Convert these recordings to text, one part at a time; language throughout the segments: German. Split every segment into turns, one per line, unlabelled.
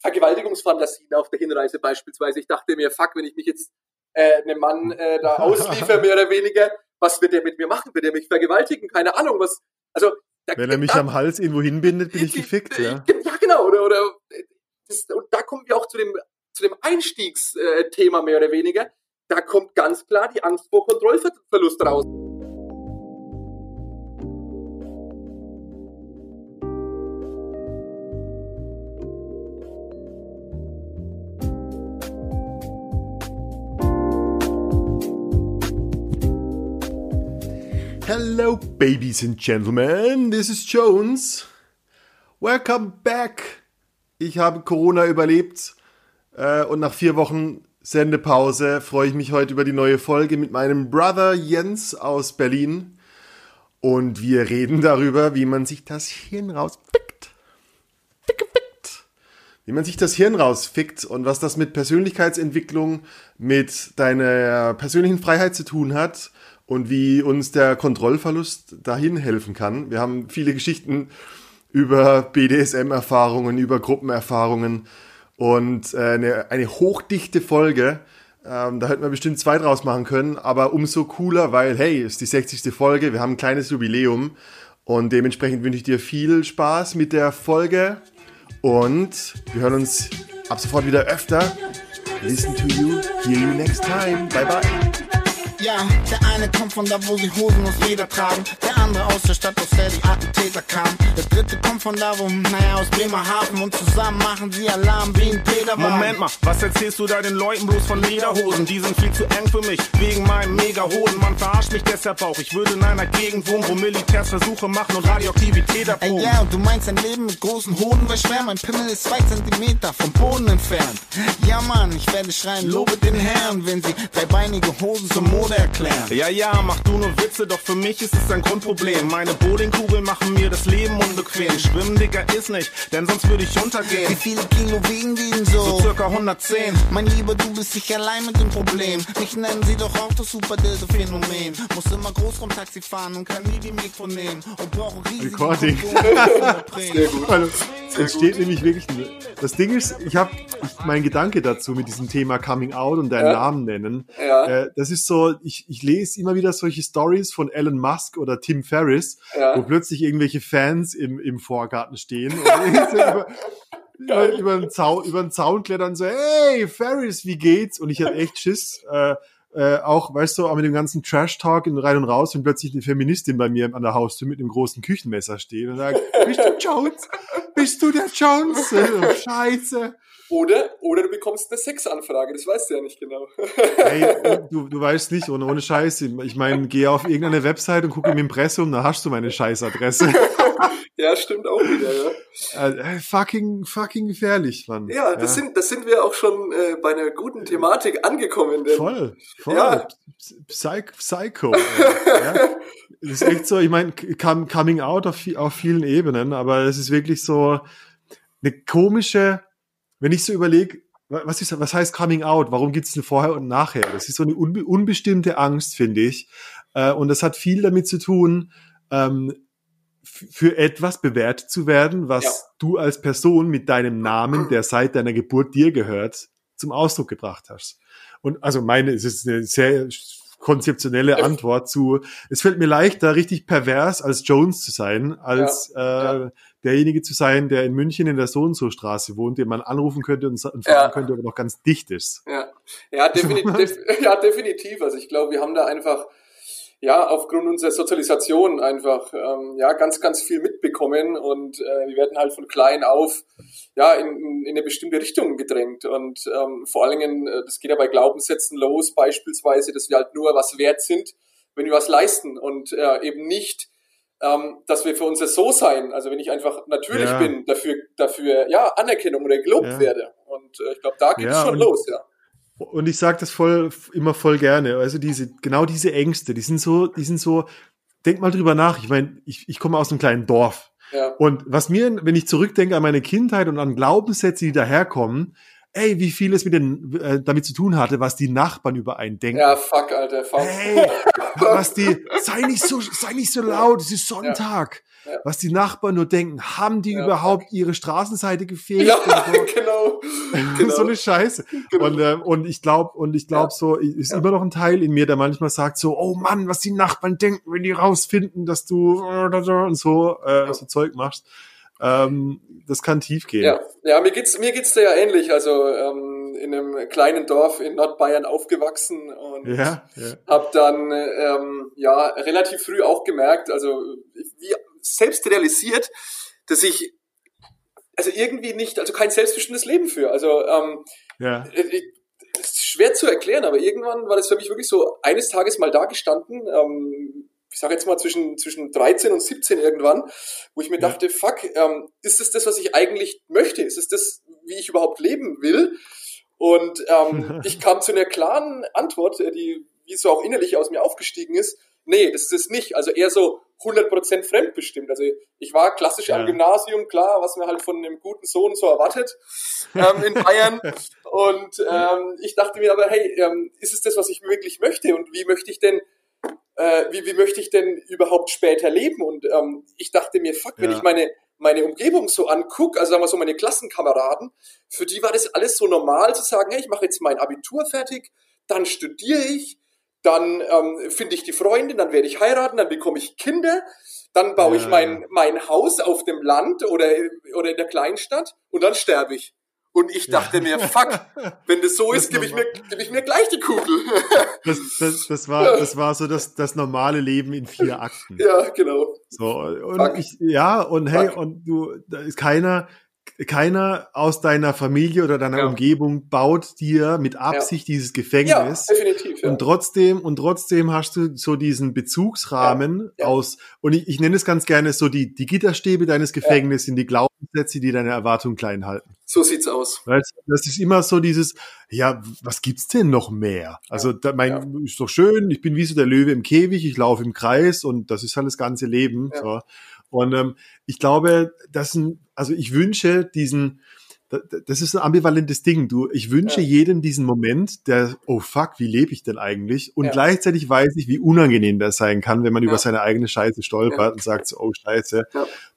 Vergewaltigungsfantasien auf der Hinreise beispielsweise. Ich dachte mir, fuck, wenn ich mich jetzt äh, einem Mann äh, da ausliefer, mehr oder weniger, was wird der mit mir machen? Wird er mich vergewaltigen? Keine Ahnung, was. Also
da, Wenn er mich da, am Hals irgendwo hinbindet, bin ich gefickt, ja.
Ja, genau, oder, oder das, und da kommen wir auch zu dem, zu dem Einstiegsthema mehr oder weniger. Da kommt ganz klar die Angst vor Kontrollverlust raus.
Hello, babies and gentlemen. This is Jones. Welcome back. Ich habe Corona überlebt äh, und nach vier Wochen Sendepause freue ich mich heute über die neue Folge mit meinem Brother Jens aus Berlin. Und wir reden darüber, wie man sich das Hirn rausfickt. Wie man sich das Hirn rausfickt und was das mit Persönlichkeitsentwicklung, mit deiner persönlichen Freiheit zu tun hat und wie uns der Kontrollverlust dahin helfen kann. Wir haben viele Geschichten über BDSM-Erfahrungen, über Gruppenerfahrungen und äh, eine, eine hochdichte Folge. Ähm, da hätten wir bestimmt zwei draus machen können, aber umso cooler, weil, hey, ist die 60. Folge, wir haben ein kleines Jubiläum und dementsprechend wünsche ich dir viel Spaß mit der Folge und wir hören uns ab sofort wieder öfter. Listen to you, hear you next time. Bye bye.
Ja, der eine kommt von da, wo sie Hosen aus Leder tragen. Der andere aus der Stadt, aus der die Attentäter kamen. Der dritte kommt von da, wo, naja, aus Bremerhaven. Und zusammen machen sie Alarm wie ein Peterwagen.
Moment mal, was erzählst du da den Leuten bloß von Lederhosen? Die sind viel zu eng für mich, wegen meinem Mega-Hoden. Man verarscht mich deshalb auch. Ich würde in einer Gegend wohnen, wo Militärs Versuche machen und Radioaktivität erproben.
Ey, ja, und du meinst ein Leben mit großen Hoden wäre schwer. Mein Pimmel ist zwei Zentimeter vom Boden entfernt. Ja, Mann, ich werde schreien, lobe den Herrn, wenn sie dreibeinige Hosen zum Mode Mode erklären.
Ja, ja, mach du nur Witze, doch für mich ist es ein Grundproblem. Meine Bowlingkugeln machen mir das Leben unbequem. Schwimmen, Digga, ist nicht, denn sonst würde ich untergehen.
Wie viele Kilo wiegen die denn so?
So circa 110.
Mein Lieber, du bist nicht allein mit dem Problem. Mich nennen sie doch auch das Super-Dildo-Phänomen. Muss immer Großraumtaxi fahren und kann nie die Mikro nehmen. Und brauche riesige
Recording. Sehr gut. Also, es steht nämlich wirklich, das Ding ist, ich habe mein Gedanke dazu mit diesem Thema Coming Out und deinen ja. Namen nennen. Ja. Äh, das ist so, ich, ich lese immer wieder solche Stories von Elon Musk oder Tim Ferriss, ja. wo plötzlich irgendwelche Fans im, im Vorgarten stehen und über, über, den Zaun, über den Zaun klettern so, hey, Ferris, wie geht's? Und ich habe echt Schiss. Äh, äh, auch, weißt du, auch mit dem ganzen Trash-Talk in rein und raus, wenn plötzlich eine Feministin bei mir an der Haustür mit einem großen Küchenmesser steht und sagt, bist du Jones? Bist du der Jones? Scheiße.
Oder, oder du bekommst eine Sexanfrage, das weißt du ja nicht genau.
Hey, du, du weißt nicht, ohne, ohne Scheiß. Ich meine, geh auf irgendeine Website und guck im Impressum, da hast du meine Scheißadresse.
ja, stimmt auch wieder, ja.
Äh, fucking, fucking gefährlich, Mann.
Ja, das, ja. Sind, das sind wir auch schon äh, bei einer guten Thematik angekommen.
Denn, voll, voll. Ja. Psych, Psycho. ja. Das ist echt so, ich meine, Coming Out auf, auf vielen Ebenen, aber es ist wirklich so eine komische wenn ich so überlege, was, ist, was heißt Coming Out? Warum gibt es ein Vorher und Nachher? Das ist so eine unbe unbestimmte Angst, finde ich. Äh, und das hat viel damit zu tun, ähm, für etwas bewertet zu werden, was ja. du als Person mit deinem Namen, der seit deiner Geburt dir gehört, zum Ausdruck gebracht hast. Und also meine, es ist eine sehr konzeptionelle Antwort zu, es fällt mir leichter, richtig pervers als Jones zu sein, als ja, äh, ja. Derjenige zu sein, der in München in der So und so Straße wohnt, den man anrufen könnte und, und fragen ja. könnte, ob er noch ganz dicht ist.
Ja, ja, definitiv, ja definitiv. Also ich glaube, wir haben da einfach ja, aufgrund unserer Sozialisation einfach ähm, ja ganz, ganz viel mitbekommen und äh, wir werden halt von klein auf ja in, in eine bestimmte Richtung gedrängt und ähm, vor allen Dingen, äh, das geht ja bei Glaubenssätzen los, beispielsweise, dass wir halt nur was wert sind, wenn wir was leisten und äh, eben nicht ähm, dass wir für unser So sein, also wenn ich einfach natürlich ja. bin, dafür, dafür ja Anerkennung oder gelobt ja. werde. Und äh, ich glaube, da geht es ja, schon los, ja.
Und ich sage das voll, immer voll gerne. Also diese, genau diese Ängste, die sind so, die sind so, denk mal drüber nach. Ich meine, ich, ich komme aus einem kleinen Dorf. Ja. Und was mir, wenn ich zurückdenke an meine Kindheit und an Glaubenssätze, die daherkommen, ey, wie viel es mit den, äh, damit zu tun hatte, was die Nachbarn über einen denken.
Ja, fuck, Alter, fuck.
Hey, was die, sei nicht so, sei nicht so laut, es ist Sonntag.
Ja.
Was die Nachbarn nur denken, haben die
Ja,
überhaupt ihre Straßenseite gefegt?
Ja, genau. genau.
so eine Scheiße.
Genau.
Und, ähm, und ich glaube, und ich glaube
Ja.
so, ist
Ja.
immer noch ein Teil in mir, der manchmal sagt so, oh Mann, was die Nachbarn denken, wenn die rausfinden, dass du äh, und so, äh, so Zeug machst. Ähm, das kann tief gehen.
Ja, ja, mir geht's mir geht's da ja ähnlich. Also ähm, in einem kleinen Dorf in Nordbayern aufgewachsen und
ja, ja.
habe dann ähm, ja relativ früh auch gemerkt, also wie selbst realisiert, dass ich also irgendwie nicht, also kein selbstbestimmtes Leben für. Also ähm,
ja.
ich, das ist schwer zu erklären, aber irgendwann war das für mich wirklich so eines Tages mal da gestanden, ähm, ich sage jetzt mal zwischen, zwischen 13 und 17 irgendwann, wo ich mir
Ja.
dachte, fuck, ähm, ist es das, was ich eigentlich möchte? Ist es das, wie ich überhaupt leben will? Und ähm, ich kam zu einer klaren Antwort, äh, die wie so auch innerlich aus mir aufgestiegen ist. Nee, das ist es nicht. Also eher so 100% fremdbestimmt. Also ich war klassisch
Ja.
am Gymnasium, klar, was man halt von einem guten Sohn so erwartet ähm, in Bayern. Und ähm, ich dachte mir aber, hey, ähm, ist es das, was ich wirklich möchte? Und wie möchte ich denn, äh, wie, wie möchte ich denn überhaupt später leben? Und ähm, ich dachte mir, fuck, wenn
Ja.
ich meine, meine Umgebung so angucke, also sagen wir so meine Klassenkameraden, für die war das alles so normal zu sagen, hey, ich mache jetzt mein Abitur fertig, dann studiere ich, dann ähm, finde ich die Freundin, dann werde ich heiraten, dann bekomme ich Kinder, dann baue ich
Ja.
mein, mein Haus auf dem Land oder, oder in der Kleinstadt und dann sterbe ich. Und ich dachte mir, fuck, wenn das so
Das
ist, gebe ich, mir, gebe ich mir gleich die Kugel.
Das, das, das war, das war so das, das normale Leben in vier Akten.
ja, genau.
So, und
Fuck.
ich, ja, und hey,
Fuck.
und du, da ist keiner, keiner aus deiner Familie oder deiner
Ja.
Umgebung baut dir mit Absicht dieses
Ja,
Gefängnis.
definitiv. Ja.
Und trotzdem, und trotzdem hast du so diesen Bezugsrahmen
Ja, ja.
aus, und ich, ich nenne es ganz gerne so, die, die Gitterstäbe deines Gefängnisses sind die Glaubenssätze, die deine Erwartung klein halten.
so sieht's aus.
Weil das ist immer so dieses, ja, was gibt's denn noch mehr? Also, da, mein, ist doch schön, ich bin wie so der Löwe im Käfig, ich laufe im Kreis und das ist halt das ganze Leben.
Ja.
So. Und ähm, ich glaube, das sind, also ich wünsche diesen, da- da- das ist ein ambivalentes Ding. Du, ich wünsche
Ja.
jedem diesen Moment, der, oh fuck, wie lebe ich denn eigentlich? Und
Ja.
gleichzeitig weiß ich, wie unangenehm das sein kann, wenn man
Ja.
über seine eigene Scheiße stolpert und sagt so, oh Scheiße,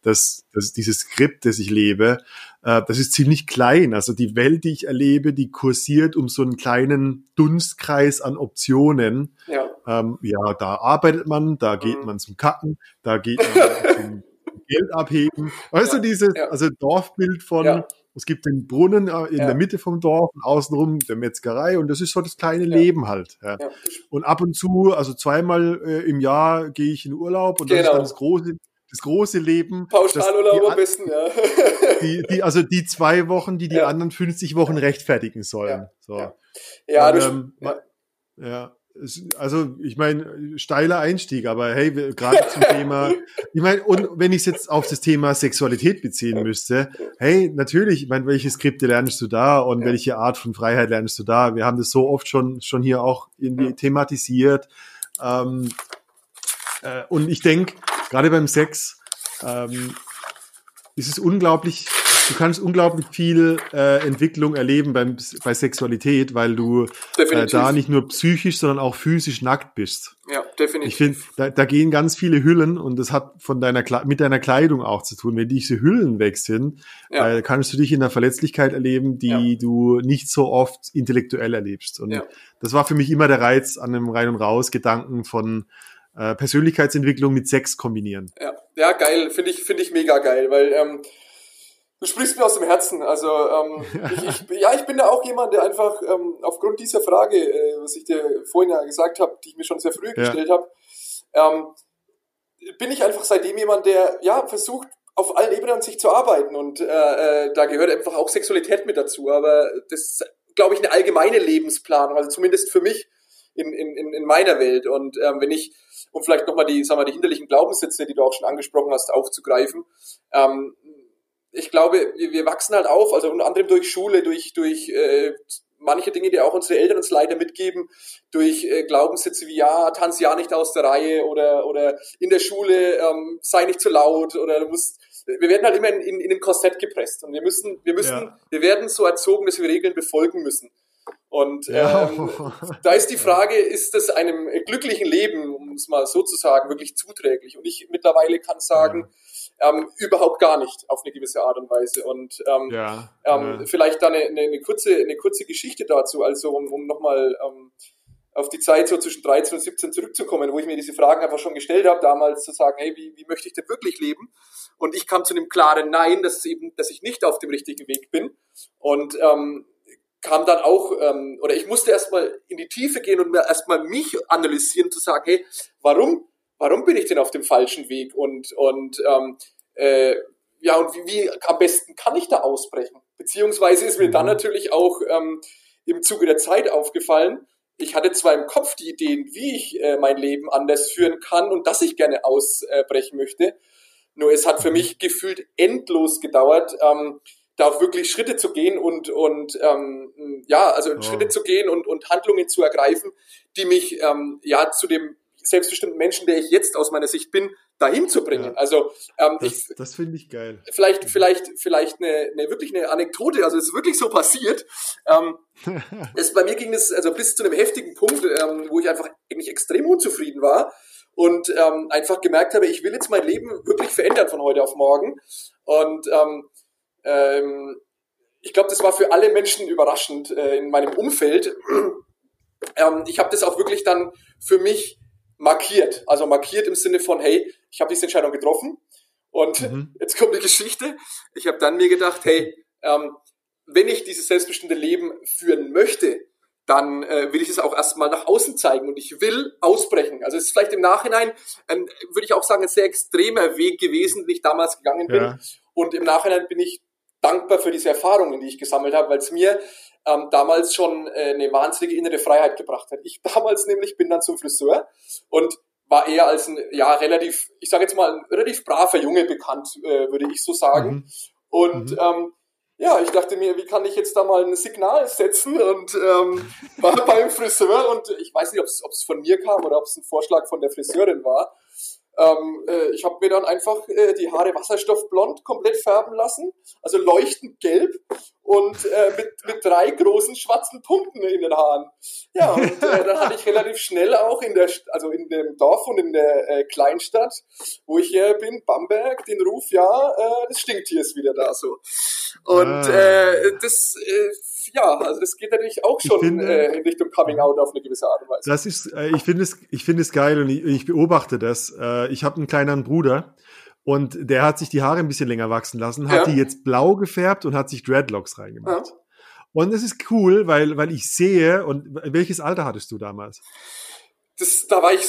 das, das ist dieses Skript, das ich lebe, das ist ziemlich klein. Also die Welt, die ich erlebe, die kursiert um so einen kleinen Dunstkreis an Optionen.
Ja,
Ähm, ja, da arbeitet man, da geht
Mhm.
man zum Kacken, da geht man zum Geld abheben. Weißt
Ja,
du, dieses,
ja.
also Dorfbild von,
Ja.
es gibt den Brunnen äh, in der Mitte vom Dorf und außenrum der Metzgerei und das ist so das kleine. Leben halt. Und ab und zu, also zweimal äh, im Jahr gehe ich in Urlaub und das ist
Genau.
dann das große, das große Leben.
Pauschalurlaub am besten, ja.
die, die, also die zwei Wochen, die die
Ja.
anderen 50 Wochen rechtfertigen sollen.
Ja.
So.
Ja. Ja,
Und, ähm,
ja.
Ja, also ich meine, steiler Einstieg, aber hey, gerade zum Thema, ich meine, und wenn ich es jetzt auf das Thema Sexualität beziehen müsste, hey, natürlich, ich meine, welche Skripte lernst du da und
Ja.
welche Art von Freiheit lernst du da? Wir haben das so oft schon, schon hier auch irgendwie
Ja.
thematisiert. Ähm, äh, und ich denke, gerade beim Sex ähm, ist es unglaublich, du kannst unglaublich viel äh, Entwicklung erleben beim, bei Sexualität, weil du äh, da nicht nur psychisch, sondern auch physisch nackt bist.
ja,
Ich
definitiv.
finde, da, da gehen ganz viele Hüllen und das hat von deiner mit deiner Kleidung auch zu tun. Wenn diese Hüllen weg sind,
Ja.
äh, kannst du dich in einer Verletzlichkeit erleben, die
Ja.
du nicht so oft intellektuell erlebst. Und
Ja.
das war für mich immer der Reiz an einem Rein- und Raus-Gedanken von äh, Persönlichkeitsentwicklung mit Sex kombinieren.
Ja, ja geil, finde ich, finde ich mega geil, weil ähm, du sprichst mir aus dem Herzen. Also ähm, ich, ich, ja, ich bin da auch jemand, der einfach ähm, aufgrund dieser Frage, äh, was ich dir vorhin ja gesagt habe, die ich mir schon sehr früh gestellt habe, ähm, bin ich einfach seitdem jemand, der ja versucht auf allen Ebenen an sich zu arbeiten und äh, äh, da gehört einfach auch Sexualität mit dazu. Aber das ist, glaube ich, eine allgemeine Lebensplanung, also zumindest für mich in, in, in in meiner Welt. Und ähm, wenn ich um vielleicht nochmal die, sagen wir, die hinderlichen Glaubenssätze, die du auch schon angesprochen hast, aufzugreifen. Ähm, ich glaube, wir, wir wachsen halt auf, also unter anderem durch Schule, durch, durch äh, manche Dinge, die auch unsere Eltern uns leider mitgeben, durch äh, Glaubenssätze wie, ja, tanz ja nicht aus der Reihe oder, oder in der Schule ähm, sei nicht zu laut oder du musst wir werden halt immer in, in, in ein Korsett gepresst und wir müssen, wir müssen, ja. wir werden so erzogen, dass wir Regeln befolgen müssen. Und ja. ähm, da ist die Frage, ist das einem glücklichen Leben, um es mal so zu sagen, wirklich zuträglich? Und ich mittlerweile kann sagen, ja. ähm, überhaupt gar nicht auf eine gewisse Art und Weise. Und ähm, ja. Ähm, vielleicht da eine, eine, eine, kurze, eine kurze Geschichte dazu, also um, um nochmal ähm, auf die Zeit so zwischen 13 und 17 zurückzukommen, wo ich mir diese Fragen einfach schon gestellt habe, damals zu sagen, hey, wie, wie möchte ich denn wirklich leben? Und ich kam zu einem klaren Nein, dass eben, dass ich nicht auf dem richtigen Weg bin. Und ähm, kam dann auch, ähm, oder ich musste erstmal in die Tiefe gehen und mir erstmal mich analysieren, zu sagen, hey, warum, warum bin ich denn auf dem falschen Weg? Und, und ähm, äh, ja, und wie, wie am besten kann ich da ausbrechen? Beziehungsweise ist mir dann mhm. natürlich auch ähm, im Zuge der Zeit aufgefallen, ich hatte zwar im Kopf die Ideen, wie ich äh, mein Leben anders führen kann und dass ich gerne ausbrechen möchte, nur es hat für mich gefühlt endlos gedauert, ähm, da auch wirklich Schritte zu gehen und, und ähm, ja, also oh. Schritte zu gehen und, und Handlungen zu ergreifen, die mich ähm, ja zu dem selbstbestimmten Menschen, der ich jetzt aus meiner Sicht bin, dahin zu bringen. Ja. Also
ähm, das, das finde ich geil.
Vielleicht, vielleicht, vielleicht eine, eine wirklich eine Anekdote. Also es ist wirklich so passiert. Ähm, es, bei mir ging es also bis zu einem heftigen Punkt, ähm, wo ich einfach eigentlich extrem unzufrieden war und ähm, einfach gemerkt habe, ich will jetzt mein Leben wirklich verändern von heute auf morgen. Und ähm, ähm, ich glaube, das war für alle Menschen überraschend äh, in meinem Umfeld. ähm, ich habe das auch wirklich dann für mich markiert. Also markiert im Sinne von, hey, ich habe diese Entscheidung getroffen und mhm. jetzt kommt die Geschichte. Ich habe dann mir gedacht, hey, ähm, wenn ich dieses selbstbestimmte Leben führen möchte, dann äh, will ich es auch erstmal nach außen zeigen und ich will ausbrechen. Also es ist vielleicht im Nachhinein, ähm, würde ich auch sagen, ein sehr extremer Weg gewesen, den ich damals gegangen bin. Ja. Und im Nachhinein bin ich dankbar für diese Erfahrungen, die ich gesammelt habe, weil es mir ähm, damals schon äh, eine wahnsinnige innere Freiheit gebracht hat. Ich damals nämlich bin dann zum Friseur und war eher als ein ja relativ, ich sage jetzt mal, ein relativ braver Junge bekannt, äh, würde ich so sagen. Mhm. Und mhm. Ähm, ja, ich dachte mir, wie kann ich jetzt da mal ein Signal setzen und ähm, war beim Friseur und ich weiß nicht, ob es von mir kam oder ob es ein Vorschlag von der Friseurin war. Ähm, äh, ich habe mir dann einfach äh, die Haare wasserstoffblond komplett färben lassen, also leuchtend gelb und äh, mit, mit drei großen schwarzen Punkten in den Haaren. Ja, und äh, dann hatte ich relativ schnell auch in der, also in dem Dorf und in der äh, Kleinstadt, wo ich hier bin, Bamberg, den Ruf, ja, äh, das Stinktier ist wieder da so. Und ah. äh, das äh, ja, also das geht natürlich auch schon finde, äh, in Richtung Coming Out auf eine gewisse Art und Weise.
Das ist, äh, ich finde es, ich finde es geil und ich, ich beobachte das. Äh, ich habe einen kleinen Bruder und der hat sich die Haare ein bisschen länger wachsen lassen, hat ja. die jetzt blau gefärbt und hat sich Dreadlocks reingemacht. Ja. Und es ist cool, weil, weil ich sehe, und welches Alter hattest du damals?
Das, da war ich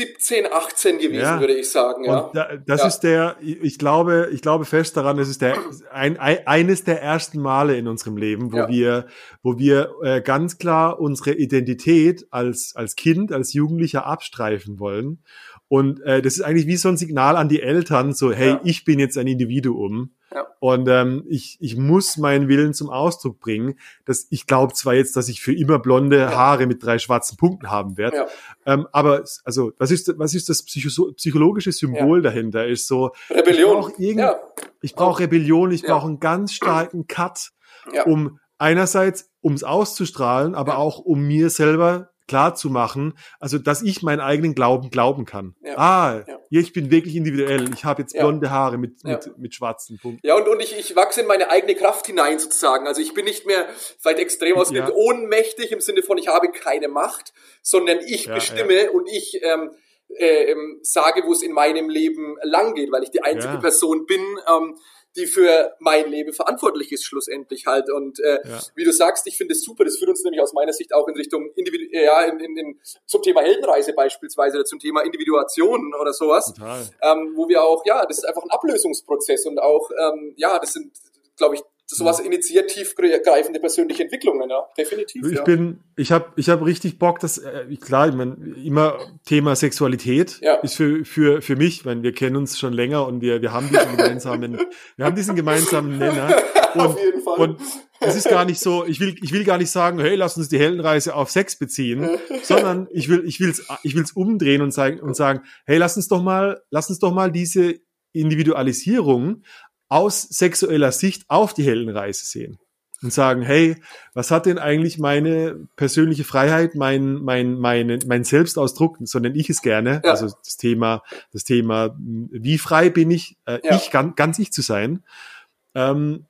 17, 18 gewesen, ja. würde ich sagen. Ja.
Da, das ja. ist der, ich glaube, ich glaube fest daran, das ist der ein, ein, eines der ersten Male in unserem Leben, wo ja. wir, wo wir äh, ganz klar unsere Identität als als Kind, als Jugendlicher abstreifen wollen. Und äh, das ist eigentlich wie so ein Signal an die Eltern, so hey, ich bin jetzt ein Individuum ja. Und ähm, ich, ich muss meinen Willen zum Ausdruck bringen. Dass ich glaube zwar jetzt, dass ich für immer blonde ja. Haare mit drei schwarzen Punkten haben werde, ja. ähm, aber also was ist was ist das Psycho psychologische Symbol dahinter? Ist so
Rebellion.
Ich brauche ich brauche Rebellion. Ich brauche einen ganz starken Cut, um einerseits ums auszustrahlen, aber auch um mir selber klar zu machen, also dass ich meinen eigenen Glauben glauben kann. Ja. Ah, ja. ich bin wirklich individuell. Ich habe jetzt blonde ja. Haare mit, mit, mit schwarzen Punkten.
Ja, und, und ich, ich wachse in meine eigene Kraft hinein sozusagen. Also ich bin nicht mehr vielleicht extrem ausgedrückt ohnmächtig im Sinne von ich habe keine Macht, sondern ich bestimme und ich ähm, äh, ähm, sage, wo es in meinem Leben lang geht, weil ich die einzige Person bin, ähm, die für mein Leben verantwortlich ist, schlussendlich halt. Und äh, ja. wie du sagst, ich finde es super, das führt uns nämlich aus meiner Sicht auch in Richtung Individu ja, in, in, in, zum Thema Heldenreise beispielsweise oder zum Thema Individuation oder sowas. Ähm, wo wir auch, ja, das ist einfach ein Ablösungsprozess und auch, ähm, ja, das sind, glaube ich, sowas initiiert tiefgreifende persönliche Entwicklungen, ja, definitiv.
Ich
ja.
bin, ich habe, ich habe richtig Bock, dass äh, klar, ich meine, immer Thema Sexualität ja. ist für für für mich, wenn wir kennen uns schon länger und wir wir haben diesen gemeinsamen, wir haben diesen gemeinsamen Nenner und, Auf jeden Fall. und es ist gar nicht so, ich will ich will gar nicht sagen, hey, lass uns die Heldenreise auf Sex beziehen, sondern ich will ich will's ich will's umdrehen und sagen und sagen, hey, lass uns doch mal, lass uns doch mal diese Individualisierung aus sexueller Sicht auf die Heldenreise sehen und sagen, hey, was hat denn eigentlich meine persönliche Freiheit, mein, mein, mein, mein Selbstausdruck, so nenne ich es gerne,
Ja.
also das Thema, das Thema, wie frei bin ich, äh,
Ja.
ich ganz, ganz ich zu sein. Ähm,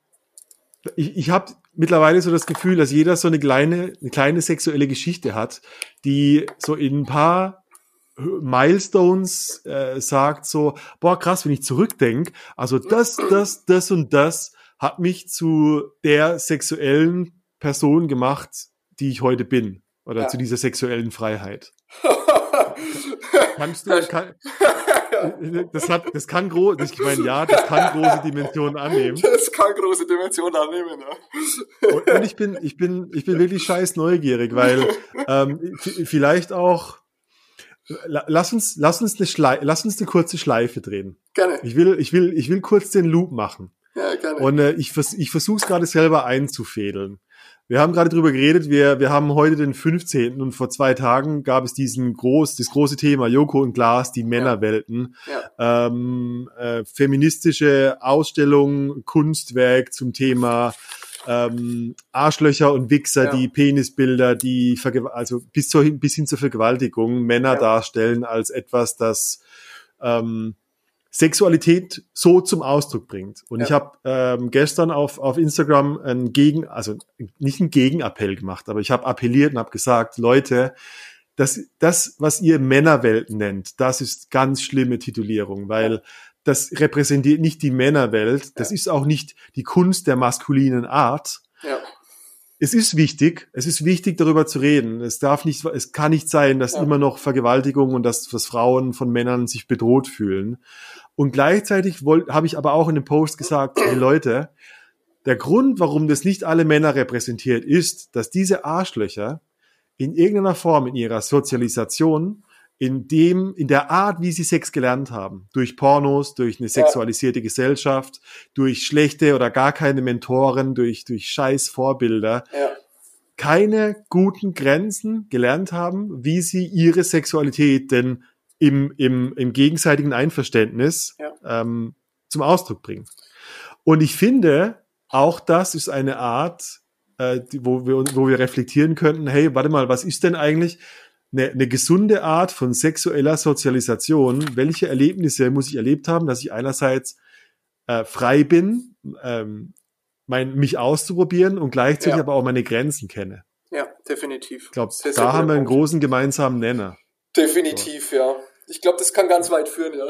ich ich habe mittlerweile so das Gefühl, dass jeder so eine kleine, eine kleine sexuelle Geschichte hat, die so in ein paar Milestones äh, sagt so, boah krass, wenn ich zurückdenke, also das, das, das und das hat mich zu der sexuellen Person gemacht, die ich heute bin. Oder
Ja.
zu dieser sexuellen Freiheit. Kannst du, kann, das hat, das kann groß, ich meine, ja, das kann große Dimensionen annehmen.
Das kann große Dimensionen annehmen. Ja.
Und, und ich bin, ich bin, ich bin wirklich scheiß neugierig, weil ähm, vielleicht auch. La- Lass uns, lass uns eine Schlei lass uns eine kurze Schleife drehen.
Gerne.
Ich will, ich will, ich will kurz den Loop machen.
Ja, gerne.
Und äh, ich, vers ich versuche es gerade selber einzufädeln. Wir haben gerade drüber geredet, wir, wir haben heute den 15. und vor zwei Tagen gab es diesen groß, das große Thema Joko und Glas, die Männerwelten.
ja.
Ähm, äh, feministische Ausstellung, Kunstwerk zum Thema ähm, Arschlöcher und Wichser,
Ja.
die Penisbilder, die Vergew also bis, zur, bis hin zur Vergewaltigung Männer
Ja.
darstellen als etwas, das ähm, Sexualität so zum Ausdruck bringt. Und
Ja.
ich habe ähm, gestern auf, auf Instagram einen Gegen, also nicht einen Gegenappell gemacht, aber ich habe appelliert und habe gesagt, Leute, das, das, was ihr Männerwelt nennt, das ist ganz schlimme Titulierung, weil das repräsentiert nicht die Männerwelt, das
Ja.
ist auch nicht die Kunst der maskulinen Art.
ja.
Es ist wichtig, es ist wichtig, darüber zu reden. Es darf nicht, es kann nicht sein, dass
Ja.
immer noch Vergewaltigung und dass, dass Frauen von Männern sich bedroht fühlen. Und gleichzeitig habe ich aber auch in dem Post gesagt, hey Leute, der Grund, warum das nicht alle Männer repräsentiert, ist, dass diese Arschlöcher in irgendeiner Form in ihrer Sozialisation, in dem, in der Art, wie sie Sex gelernt haben, durch Pornos, durch eine sexualisierte Gesellschaft, durch schlechte oder gar keine Mentoren, durch, durch scheiß Vorbilder,
ja.
keine guten Grenzen gelernt haben, wie sie ihre Sexualität denn im, im, im gegenseitigen Einverständnis
Ja.
ähm, zum Ausdruck bringen. Und ich finde, auch das ist eine Art, äh, wo, wir, wo wir reflektieren könnten, hey, warte mal, was ist denn eigentlich eine, eine gesunde Art von sexueller Sozialisation? Welche Erlebnisse muss ich erlebt haben, dass ich einerseits äh, frei bin, ähm, mein, mich auszuprobieren und gleichzeitig
Ja.
aber auch meine Grenzen kenne.
ja, definitiv.
Ich glaube, da haben wir einen
Punkt.
großen gemeinsamen Nenner.
Definitiv, ja. Ich glaube, das kann ganz weit führen, ja.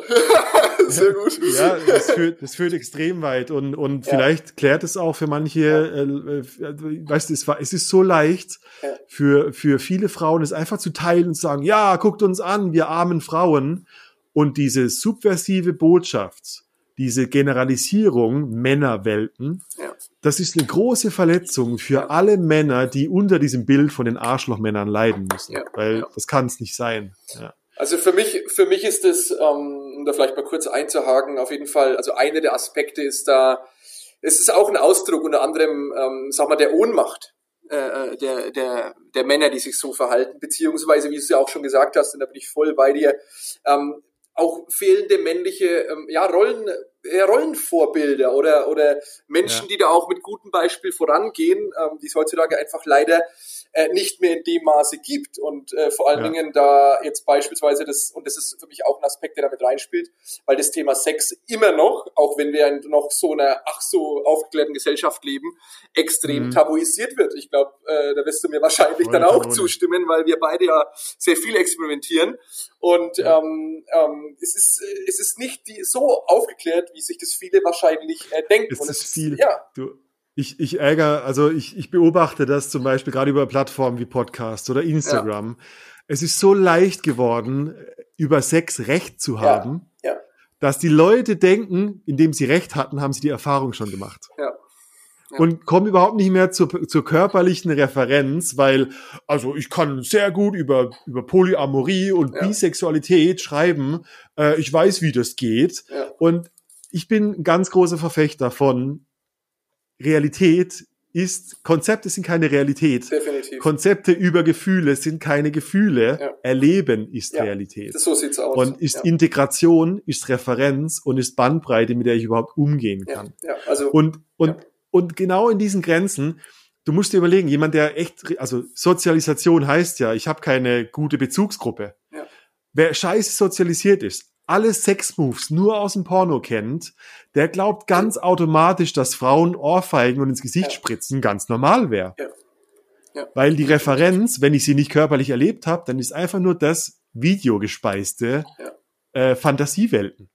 Sehr gut.
Ja, das führt, das führt extrem weit und, und
Ja.
vielleicht klärt es auch für manche, äh, äh, weißt du, es, war, es ist so leicht
Ja.
für, für viele Frauen, es einfach zu teilen und zu sagen, ja, guckt uns an, wir armen Frauen. Und diese subversive Botschaft, diese Generalisierung Männerwelten,
Ja.
das ist eine große Verletzung für alle Männer, die unter diesem Bild von den Arschlochmännern leiden müssen.
Ja,
Weil
ja.
das kann es nicht sein. Ja.
Also für mich, für mich ist es, ähm, um da vielleicht mal kurz einzuhaken, auf jeden Fall, also einer der Aspekte ist da, es ist auch ein Ausdruck unter anderem, ähm, sag mal, der Ohnmacht äh, der, der, der Männer, die sich so verhalten, beziehungsweise, wie du es ja auch schon gesagt hast, und da bin ich voll bei dir, ähm, auch fehlende männliche ähm, ja, Rollen, äh, Rollenvorbilder oder, oder Menschen,
Ja.
die da auch mit gutem Beispiel vorangehen, ähm, die es heutzutage einfach leider äh, nicht mehr in dem Maße gibt. Und äh, vor allen
Ja.
Dingen da jetzt beispielsweise das, und das ist für mich auch ein Aspekt, der damit reinspielt, weil das Thema Sex immer noch, auch wenn wir in noch so einer ach so aufgeklärten Gesellschaft leben, extrem
Mhm.
tabuisiert wird. Ich glaube, äh, da wirst du mir wahrscheinlich dann auch zustimmen, weil wir beide ja sehr viel experimentieren. Und
Ja.
ähm, ähm, es, ist, es ist nicht die, so aufgeklärt, wie sich das viele wahrscheinlich äh, denken.
Es
Und
ist viel.
Ja,
Du, ich, ich ärgere, also ich, ich beobachte das zum Beispiel gerade über Plattformen wie Podcast oder Instagram. Es ist so leicht geworden, über Sex Recht zu haben,
ja.
dass die Leute denken, indem sie Recht hatten, haben sie die Erfahrung schon gemacht.
Ja. Ja.
Und kommen überhaupt nicht mehr zur, zur körperlichen Referenz, weil, also ich kann sehr gut über, über Polyamorie und
Ja.
Bisexualität schreiben. Äh, ich weiß, wie das geht.
Ja.
Und ich bin ein ganz großer Verfechter von Realität ist, Konzepte sind keine Realität.
Definitiv.
Konzepte über Gefühle sind keine Gefühle.
Ja.
Erleben ist
Ja,
Realität.
So sieht's aus.
Und ist
ja.
Integration, ist Referenz und ist Bandbreite, mit der ich überhaupt umgehen kann.
ja, also
Und, und, und genau in diesen Grenzen, du musst dir überlegen, jemand, der echt, also Sozialisation heißt ja, ich habe keine gute Bezugsgruppe.
Ja.
Wer scheiße sozialisiert ist, alle Sexmoves nur aus dem Porno kennt, der glaubt ganz automatisch, dass Frauen Ohrfeigen und ins Gesicht
Ja.
spritzen ganz normal wäre.
Ja. Ja.
Weil die Referenz, wenn ich sie nicht körperlich erlebt habe, dann ist einfach nur das videogespeiste äh, Fantasiewelten.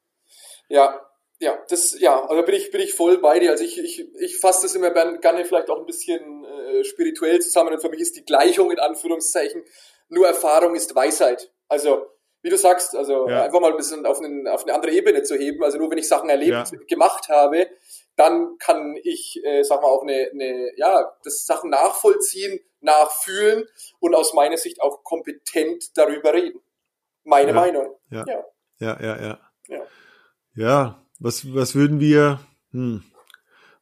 Ja, ja, das, ja, also bin ich, bin ich voll bei dir. Also ich, ich, ich fasse das immer gern- gerne vielleicht auch ein bisschen äh, spirituell zusammen und für mich ist die Gleichung in Anführungszeichen nur Erfahrung ist Weisheit. Also, wie du sagst, also
Ja.
einfach mal ein bisschen auf, einen, auf eine andere Ebene zu heben. Also nur wenn ich Sachen erlebt,
Ja.
gemacht habe, dann kann ich, äh, sag mal, auch eine, eine, ja, das Sachen nachvollziehen, nachfühlen und aus meiner Sicht auch kompetent darüber reden. Meine
Ja.
Meinung.
Ja.
Ja.
Ja, ja, ja.
Ja.
Was, was würden wir, hm,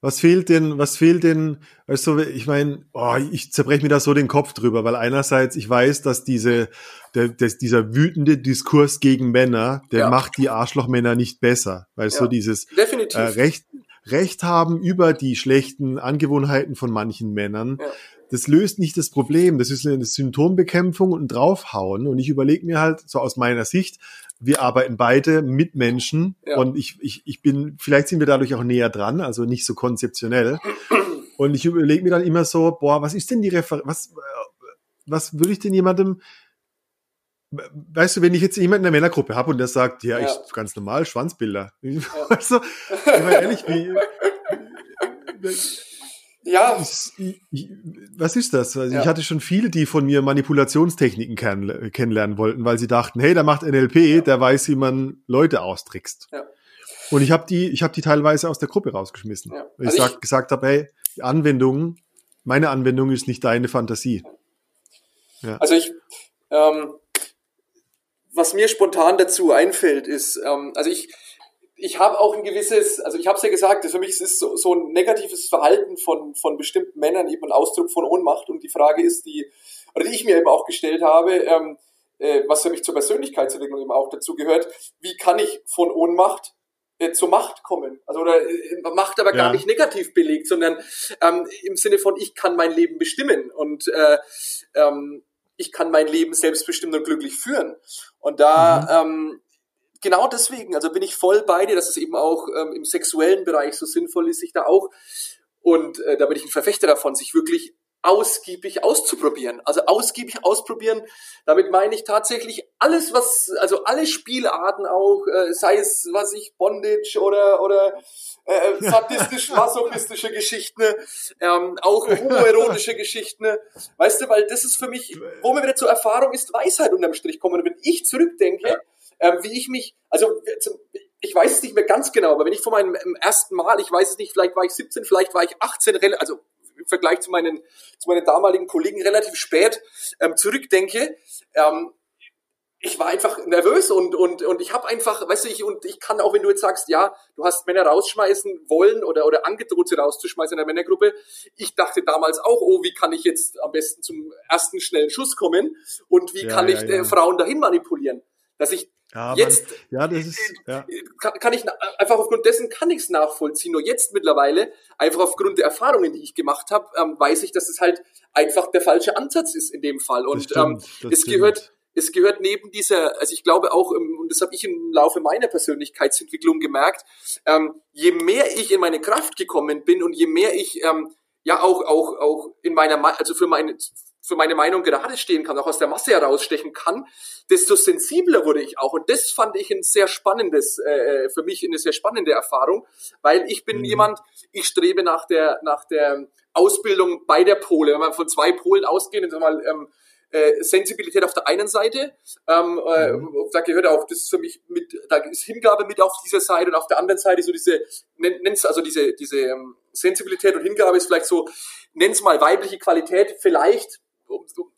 was fehlt denn, was fehlt denn, also ich meine, oh, ich zerbreche mir da so den Kopf drüber, weil einerseits ich weiß, dass diese, der, dass dieser wütende Diskurs gegen Männer, der
Ja.
macht die Arschlochmänner nicht besser, weil so
Ja.
dieses
Definitiv.
äh, Recht, Recht haben über die schlechten Angewohnheiten von manchen Männern,
Ja.
Das löst nicht das Problem. Das ist eine Symptombekämpfung und draufhauen. Und ich überlege mir halt, so aus meiner Sicht, wir arbeiten beide mit Menschen
Ja.
und ich, ich, ich bin, vielleicht sind wir dadurch auch näher dran, also nicht so konzeptionell. Und ich überlege mir dann immer so, boah, was ist denn die Referenz, was, äh, was würde ich denn jemandem, weißt du, wenn ich jetzt jemanden in der Männergruppe habe und der sagt, ja,
Ja.
ich ganz normal, Schwanzbilder. Also, ich meine ehrlich, wie,
ja,
ich, ich, was ist das? Also
Ja.
Ich hatte schon viele, die von mir Manipulationstechniken kenn, kennenlernen wollten, weil sie dachten, hey, der macht NLP, der weiß, wie man Leute austrickst.
Ja.
Und ich habe die, ich habe die teilweise aus der Gruppe rausgeschmissen.
Ja.
Weil
Also
ich, sag,
ich-
gesagt habe, hey, die Anwendung, meine Anwendung ist nicht deine Fantasie.
Also ich, ähm, was mir spontan dazu einfällt, ist, ähm, also ich, ich habe auch ein gewisses, also ich habe es ja gesagt, für mich ist es so, so ein negatives Verhalten von, von bestimmten Männern eben ein Ausdruck von Ohnmacht und die Frage ist die, oder die ich mir eben auch gestellt habe, ähm, äh, was für mich zur Persönlichkeitsentwicklung eben auch dazu gehört, wie kann ich von Ohnmacht äh, zur Macht kommen. Also oder äh, Macht aber gar
Ja.
nicht negativ belegt, sondern ähm, im Sinne von ich kann mein Leben bestimmen und äh, ähm, ich kann mein Leben selbstbestimmt und glücklich führen. Und da ähm, genau deswegen, also bin ich voll bei dir, dass es eben auch ähm, im sexuellen Bereich so sinnvoll ist, sich da auch und äh, da bin ich ein Verfechter davon, sich wirklich ausgiebig auszuprobieren. Also ausgiebig ausprobieren, damit meine ich tatsächlich alles, was, also alle Spielarten auch, äh, sei es, was ich, Bondage oder, oder äh, sadistisch, masochistische Geschichten, ähm, auch homoerotische Geschichten, weißt du, weil das ist für mich, wo mir wieder zur Erfahrung ist, Weisheit unterm Strich kommen. Und wenn ich zurückdenke, ähm, wie ich mich, also zum- ich weiß es nicht mehr ganz genau, aber wenn ich von meinem ähm, ersten Mal, ich weiß es nicht, vielleicht war ich 17, vielleicht war ich 18, rel- also im Vergleich zu meinen, zu meinen damaligen Kollegen relativ spät ähm, zurückdenke, ähm, ich war einfach nervös und, und, und ich habe einfach, weißt du, ich, und ich kann auch, wenn du jetzt sagst, ja, du hast Männer rausschmeißen wollen oder, oder angedroht, sie rauszuschmeißen in der Männergruppe. Ich dachte damals auch, oh, wie kann ich jetzt am besten zum ersten schnellen Schuss kommen und wie
Ja,
kann
ja,
ich
ja.
Äh, Frauen dahin manipulieren? Dass ich
Ja,
jetzt,
man, ja, das ist, ja.
kann, kann ich einfach aufgrund dessen kann ich es nachvollziehen. Nur jetzt mittlerweile, einfach aufgrund der Erfahrungen, die ich gemacht habe, ähm, weiß ich, dass es halt einfach der falsche Ansatz ist in dem Fall. Und
stimmt,
ähm, es
stimmt.
gehört, es gehört neben dieser, also ich glaube auch, und das habe ich im Laufe meiner Persönlichkeitsentwicklung gemerkt, ähm, je mehr ich in meine Kraft gekommen bin und je mehr ich ähm, ja auch auch auch in meiner, Me- also für meine für meine Meinung gerade stehen kann, auch aus der Masse herausstechen kann, desto sensibler wurde ich auch. Und das fand ich ein sehr spannendes, äh, für mich eine sehr spannende Erfahrung, weil ich bin
Mhm.
jemand, ich strebe nach der, nach der Ausbildung bei der Pole. Wenn man von zwei Polen ausgehen, also mal ähm, äh, Sensibilität auf der einen Seite, ähm, äh,
Mhm.
da gehört auch das für mich mit, da ist Hingabe mit auf dieser Seite und auf der anderen Seite so diese, nenn, nenn's also diese, diese ähm, Sensibilität und Hingabe ist vielleicht so, nenn's mal weibliche Qualität, vielleicht, um, um,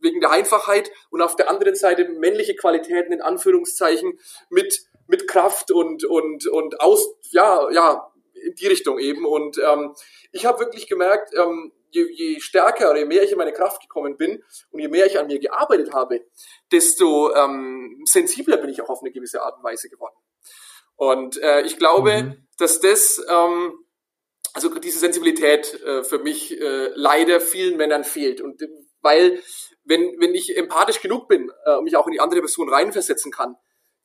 wegen der Einfachheit und auf der anderen Seite männliche Qualitäten in Anführungszeichen mit, mit Kraft und, und, und aus, ja, ja, in die Richtung eben. Und ähm, ich habe wirklich gemerkt, ähm, je, je stärker oder je mehr ich in meine Kraft gekommen bin und je mehr ich an mir gearbeitet habe, desto ähm, sensibler bin ich auch auf eine gewisse Art und Weise geworden. Und äh, ich glaube, mhm. dass das, ähm, also diese Sensibilität äh, für mich äh, leider vielen Männern fehlt. Und weil, wenn, wenn ich empathisch genug bin äh, und mich auch in die andere Person reinversetzen kann,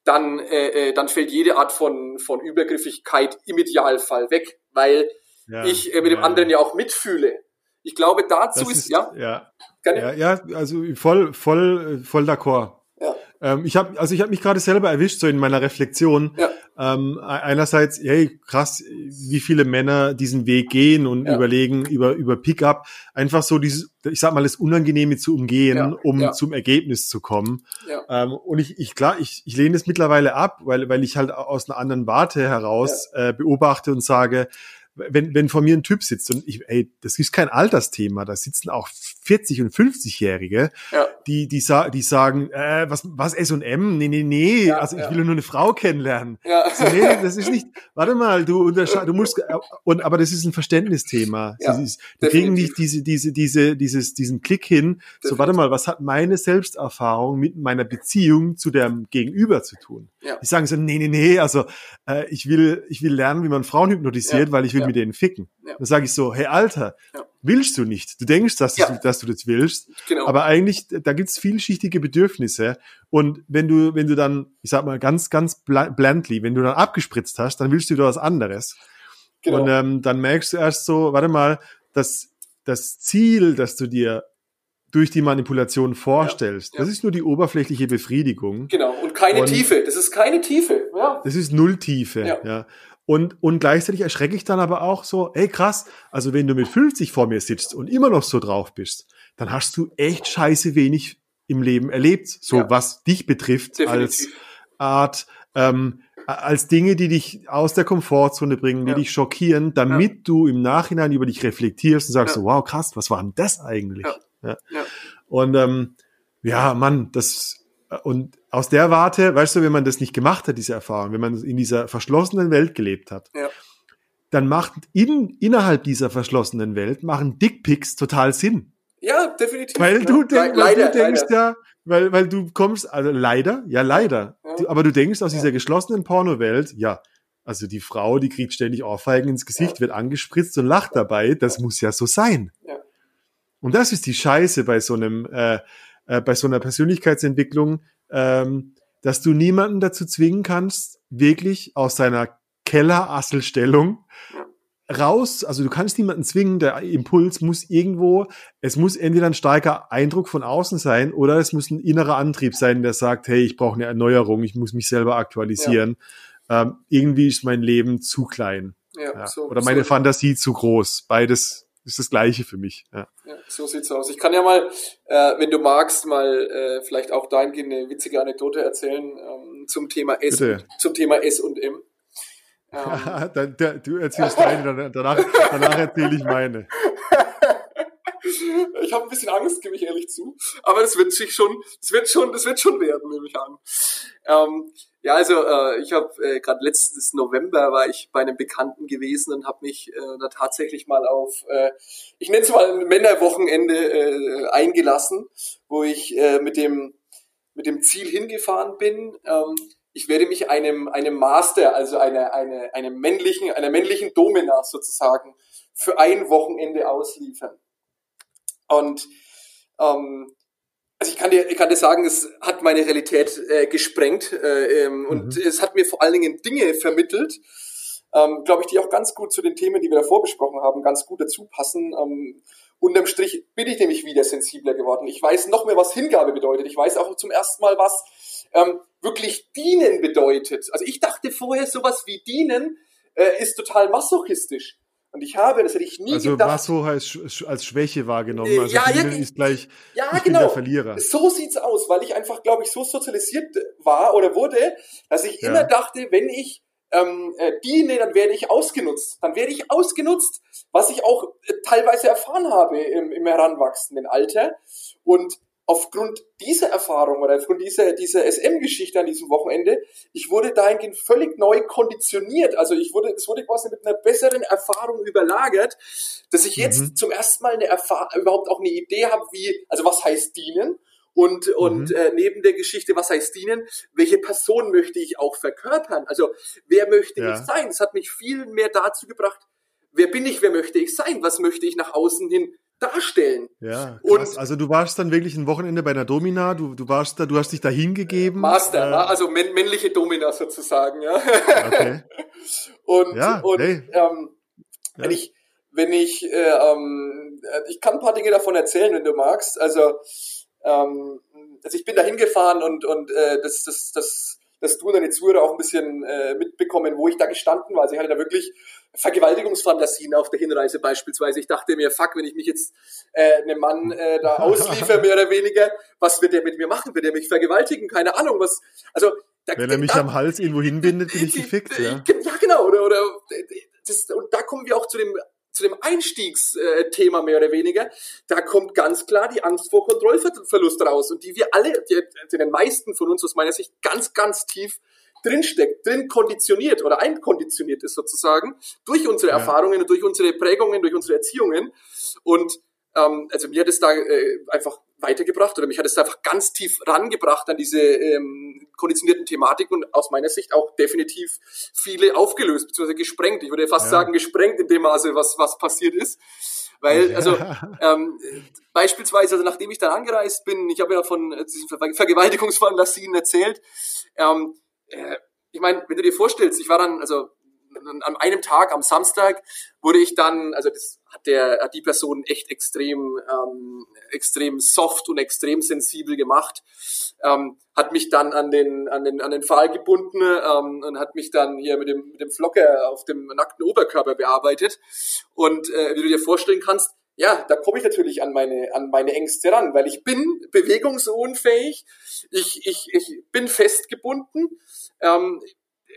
dann, äh, äh, dann fällt jede Art von, von Übergriffigkeit im Idealfall weg, weil ja, ich äh, mit dem anderen ja auch mitfühle. Ich glaube, dazu ist, ist, ja.
Ja, ja, ja, also voll, voll, voll d'accord. Ja. Ähm, ich habe, also ich habe mich gerade selber erwischt so in meiner Reflexion. Ja. Ähm, einerseits, hey, krass, wie viele Männer diesen Weg gehen und ja. überlegen über über Pickup, einfach so dieses, ich sag mal, das Unangenehme zu umgehen, ja. um ja. zum Ergebnis zu kommen. Ähm, und ich, ich klar, ich, ich lehne es mittlerweile ab, weil weil ich halt aus einer anderen Warte heraus äh, beobachte und sage, wenn, wenn vor mir ein Typ sitzt und ich, ey, das ist kein Altersthema, da sitzen auch 40 und 50-Jährige, ja. die, die, sa die sagen, äh, was, was S&M? Nee, nee, nee, ja, also ich ja. will nur eine Frau kennenlernen. Ja. So, nee, das ist nicht, warte mal, du du musst, äh, und, aber das ist ein Verständnisthema. Ja, ist, die kriegen nicht diese, diese, diese, dieses, diesen Klick hin, definitiv. so, warte mal, was hat meine Selbsterfahrung mit meiner Beziehung zu dem Gegenüber zu tun? Ja. Die sagen so, nee, nee, nee, also, äh, ich will, ich will lernen, wie man Frauen hypnotisiert, weil ich will mit denen ficken. Ja. Dann sage ich so, hey Alter, ja. willst du nicht? Du denkst, dass, ja. du, dass du das willst, genau. aber eigentlich, da gibt's vielschichtige Bedürfnisse und wenn du, wenn du dann, ich sag mal ganz, ganz blandly, wenn du dann abgespritzt hast, dann willst du wieder was anderes. Genau. Und ähm, dann merkst du erst so, warte mal, dass das Ziel, das du dir durch die Manipulation vorstellst. Ja, ja. Das ist nur die oberflächliche Befriedigung.
Genau, und keine und Tiefe. Das ist keine Tiefe. Ja.
Das ist null Tiefe. Ja. ja. Und, und gleichzeitig erschrecke ich dann aber auch so, ey krass, also wenn du mit 50 vor mir sitzt und immer noch so drauf bist, dann hast du echt scheiße wenig im Leben erlebt, so ja. was dich betrifft Definitiv. als Art, ähm, als Dinge, die dich aus der Komfortzone bringen, die ja. dich schockieren, damit ja. du im Nachhinein über dich reflektierst und sagst so, wow, krass, was war denn das eigentlich? Und ähm, ja, Mann, das und aus der Warte, weißt du, wenn man das nicht gemacht hat, diese Erfahrung, wenn man in dieser verschlossenen Welt gelebt hat, ja. dann macht in, innerhalb dieser verschlossenen Welt machen Dickpics total Sinn.
Ja, definitiv.
Weil du, denk, Le weil leider, du denkst leider. ja, weil, weil du kommst, also leider, ja leider, ja. Du, aber du denkst aus ja. dieser geschlossenen Pornowelt, ja, also die Frau, die kriegt ständig Ohrfeigen ins Gesicht, wird angespritzt und lacht dabei, das muss ja so sein. Und das ist die Scheiße bei so einem, äh, äh, bei so einer Persönlichkeitsentwicklung, ähm, dass du niemanden dazu zwingen kannst, wirklich aus seiner Kellerasselstellung raus, also du kannst niemanden zwingen, der Impuls muss irgendwo, es muss entweder ein starker Eindruck von außen sein oder es muss ein innerer Antrieb sein, der sagt, hey, ich brauche eine Erneuerung, ich muss mich selber aktualisieren. Ja. Ähm, irgendwie ist mein Leben zu klein. Ja, ja. So, oder meine so. Fantasie zu groß. Beides ist das Gleiche für mich. Ja.
ja so sieht's aus. Ich kann ja mal, äh, wenn du magst, mal äh, vielleicht auch dahingehend eine witzige Anekdote erzählen ähm, zum Thema S, Bitte. zum Thema S und M.
Ähm. du erzählst deine, danach, danach erzähle ich meine.
Ich habe ein bisschen Angst, gebe ich ehrlich zu. Aber das wird sich schon, das wird schon, das wird schon werden, nehme ich an. Ähm, ja, also äh, ich habe äh, gerade letztes November war ich bei einem Bekannten gewesen und habe mich äh, da tatsächlich mal auf, äh, ich nenne es mal ein Männerwochenende äh, eingelassen, wo ich äh, mit dem mit dem Ziel hingefahren bin. Ähm, ich werde mich einem einem Master, also einer eine, einem männlichen einer männlichen Domina sozusagen für ein Wochenende ausliefern. Und ähm, also ich kann dir, ich kann dir sagen, es hat meine Realität äh, gesprengt äh, ähm, mhm. und es hat mir vor allen Dingen Dinge vermittelt, ähm, glaube ich, die auch ganz gut zu den Themen, die wir davor besprochen haben, ganz gut dazu passen. Ähm, unterm Strich bin ich nämlich wieder sensibler geworden. Ich weiß noch mehr, was Hingabe bedeutet. Ich weiß auch zum ersten Mal, was ähm, wirklich dienen bedeutet. Also ich dachte vorher, sowas wie dienen äh, ist total masochistisch. Und ich habe, das hätte ich nie
also
gedacht.
Also als, als Schwäche wahrgenommen. Also
ja,
ja, ist gleich
ja, ich genau. der Verlierer. So sieht's aus, weil ich einfach, glaube ich, so sozialisiert war oder wurde, dass ich ja. immer dachte, wenn ich ähm, äh, diene, dann werde ich ausgenutzt. Dann werde ich ausgenutzt, was ich auch äh, teilweise erfahren habe im, im heranwachsenden Alter. Und aufgrund dieser Erfahrung oder aufgrund dieser, dieser SM-Geschichte an diesem Wochenende, ich wurde dahingehend völlig neu konditioniert. Also ich wurde, es wurde quasi mit einer besseren Erfahrung überlagert, dass ich jetzt mhm. zum ersten Mal eine Erfahrung, überhaupt auch eine Idee habe, wie, also was heißt dienen? Und, und mhm. äh, neben der Geschichte, was heißt dienen, welche Person möchte ich auch verkörpern? Also wer möchte ja. ich sein? Es hat mich viel mehr dazu gebracht, wer bin ich, wer möchte ich sein? Was möchte ich nach außen hin darstellen.
Ja, krass. Und also du warst dann wirklich ein Wochenende bei einer Domina, du, du warst da, du hast dich da hingegeben.
Master, äh, also männliche Domina sozusagen, ja. Okay. und
ja,
und hey. ähm, ja. wenn ich, wenn ich, äh, ähm, ich kann ein paar Dinge davon erzählen, wenn du magst. Also, ähm, also ich bin da hingefahren und, und äh, das, das, das, dass du und deine Zuhörer auch ein bisschen äh, mitbekommen, wo ich da gestanden war. Also ich hatte da wirklich Vergewaltigungsfantasien auf der Hinreise beispielsweise. Ich dachte mir, fuck, wenn ich mich jetzt äh, einem Mann äh, da ausliefer, mehr oder weniger, was wird der mit mir machen? Wird er mich vergewaltigen? Keine Ahnung, was. Also
da, wenn er mich da, am Hals irgendwo hinbindet, bin ich gefickt, ja.
Ja, genau. Oder, oder das, und da kommen wir auch zu dem zu dem Einstiegsthema mehr oder weniger, da kommt ganz klar die Angst vor Kontrollverlust raus und die wir alle, die, die den meisten von uns aus meiner Sicht ganz, ganz tief drinsteckt, drin konditioniert oder einkonditioniert ist sozusagen, durch unsere ja. Erfahrungen und durch unsere Prägungen, durch unsere Erziehungen. Und ähm, also mir hat es da äh, einfach weitergebracht oder mich hat es da einfach ganz tief rangebracht an diese ähm, konditionierten Thematiken und aus meiner Sicht auch definitiv viele aufgelöst bzw. gesprengt. Ich würde fast ja. sagen gesprengt in dem Maße, was was passiert ist. Weil, also ähm, beispielsweise, also nachdem ich dann angereist bin, ich habe ja von diesen Vergewaltigungsfantasien erzählt, ähm, äh, ich meine, wenn du dir vorstellst, ich war dann, also an einem Tag, am Samstag, wurde ich dann, also das hat der, hat die Person echt extrem, ähm, extrem soft und extrem sensibel gemacht, ähm, hat mich dann an den, an den, an den Pfahl gebunden ähm, und hat mich dann hier mit dem, mit dem Flocker auf dem nackten Oberkörper bearbeitet. Und äh, wie du dir vorstellen kannst, ja, da komme ich natürlich an meine, an meine Ängste ran, weil ich bin bewegungsunfähig, ich, ich, ich bin festgebunden ähm,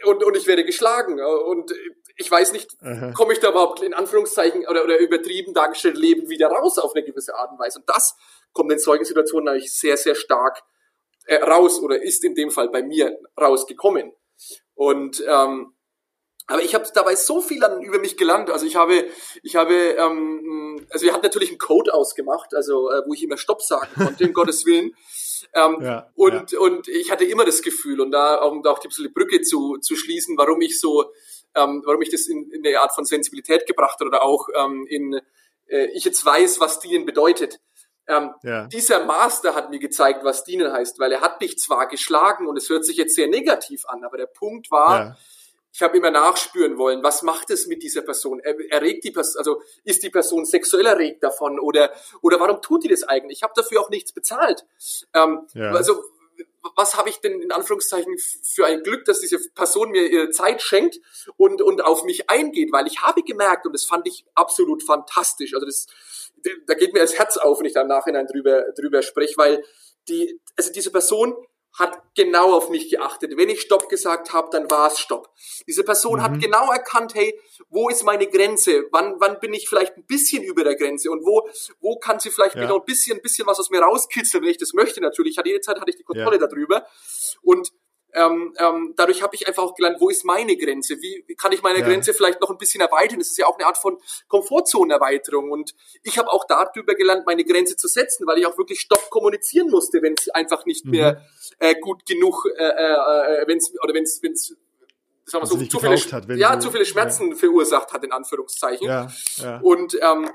und, und ich werde geschlagen. Und ich weiß nicht, komme ich da überhaupt in Anführungszeichen oder, oder übertrieben dargestellt Leben wieder raus auf eine gewisse Art und Weise. Und das kommt in solchen Situationen natürlich sehr, sehr stark äh, raus oder ist in dem Fall bei mir rausgekommen. Und ähm, aber ich habe dabei so viel an, über mich gelernt. Also ich habe, ich habe, ähm, also wir hatten natürlich einen Code ausgemacht, also äh, wo ich immer Stopp sagen konnte, um Gottes Willen. Ähm, ja, und, ja. und ich hatte immer das Gefühl, und da um da auch die Brücke zu, zu schließen, warum ich so, ähm, warum ich das in, in eine Art von Sensibilität gebracht habe oder auch ähm, in, äh, ich jetzt weiß, was dienen bedeutet. Ähm, ja. Dieser Master hat mir gezeigt, was dienen heißt, weil er hat mich zwar geschlagen und es hört sich jetzt sehr negativ an, aber der Punkt war, ich habe immer nachspüren wollen, was macht es mit dieser Person? Erregt die Person, also ist die Person sexuell erregt davon oder oder warum tut die das eigentlich? Ich habe dafür auch nichts bezahlt. Ähm, ja. Also was habe ich denn in Anführungszeichen für ein Glück, dass diese Person mir ihre Zeit schenkt und und auf mich eingeht, weil ich habe gemerkt und das fand ich absolut fantastisch. Also das da geht mir das Herz auf, wenn ich da im Nachhinein drüber drüber spreche, weil die also diese Person hat genau auf mich geachtet. Wenn ich Stopp gesagt habe, dann war es Stopp. Diese Person mhm. hat genau erkannt, hey, wo ist meine Grenze? Wann, wann bin ich vielleicht ein bisschen über der Grenze? Und wo, wo kann sie vielleicht ja. noch ein bisschen, ein bisschen was aus mir rauskitzeln, wenn ich das möchte natürlich. Hatte jede Zeit hatte ich die Kontrolle ja. darüber. Und ähm, ähm, dadurch habe ich einfach auch gelernt, wo ist meine Grenze? Wie, wie kann ich meine ja. Grenze vielleicht noch ein bisschen erweitern? Das ist ja auch eine Art von Komfortzonenerweiterung. Und ich habe auch darüber gelernt, meine Grenze zu setzen, weil ich auch wirklich Stopp kommunizieren musste, wenn es einfach nicht mhm. mehr äh, gut genug, äh, äh, wenn es oder wenn es sagen wir so, zu viele, hat, ja, zu viele Schmerzen ja. verursacht hat, in Anführungszeichen. Ja, ja. Und ähm,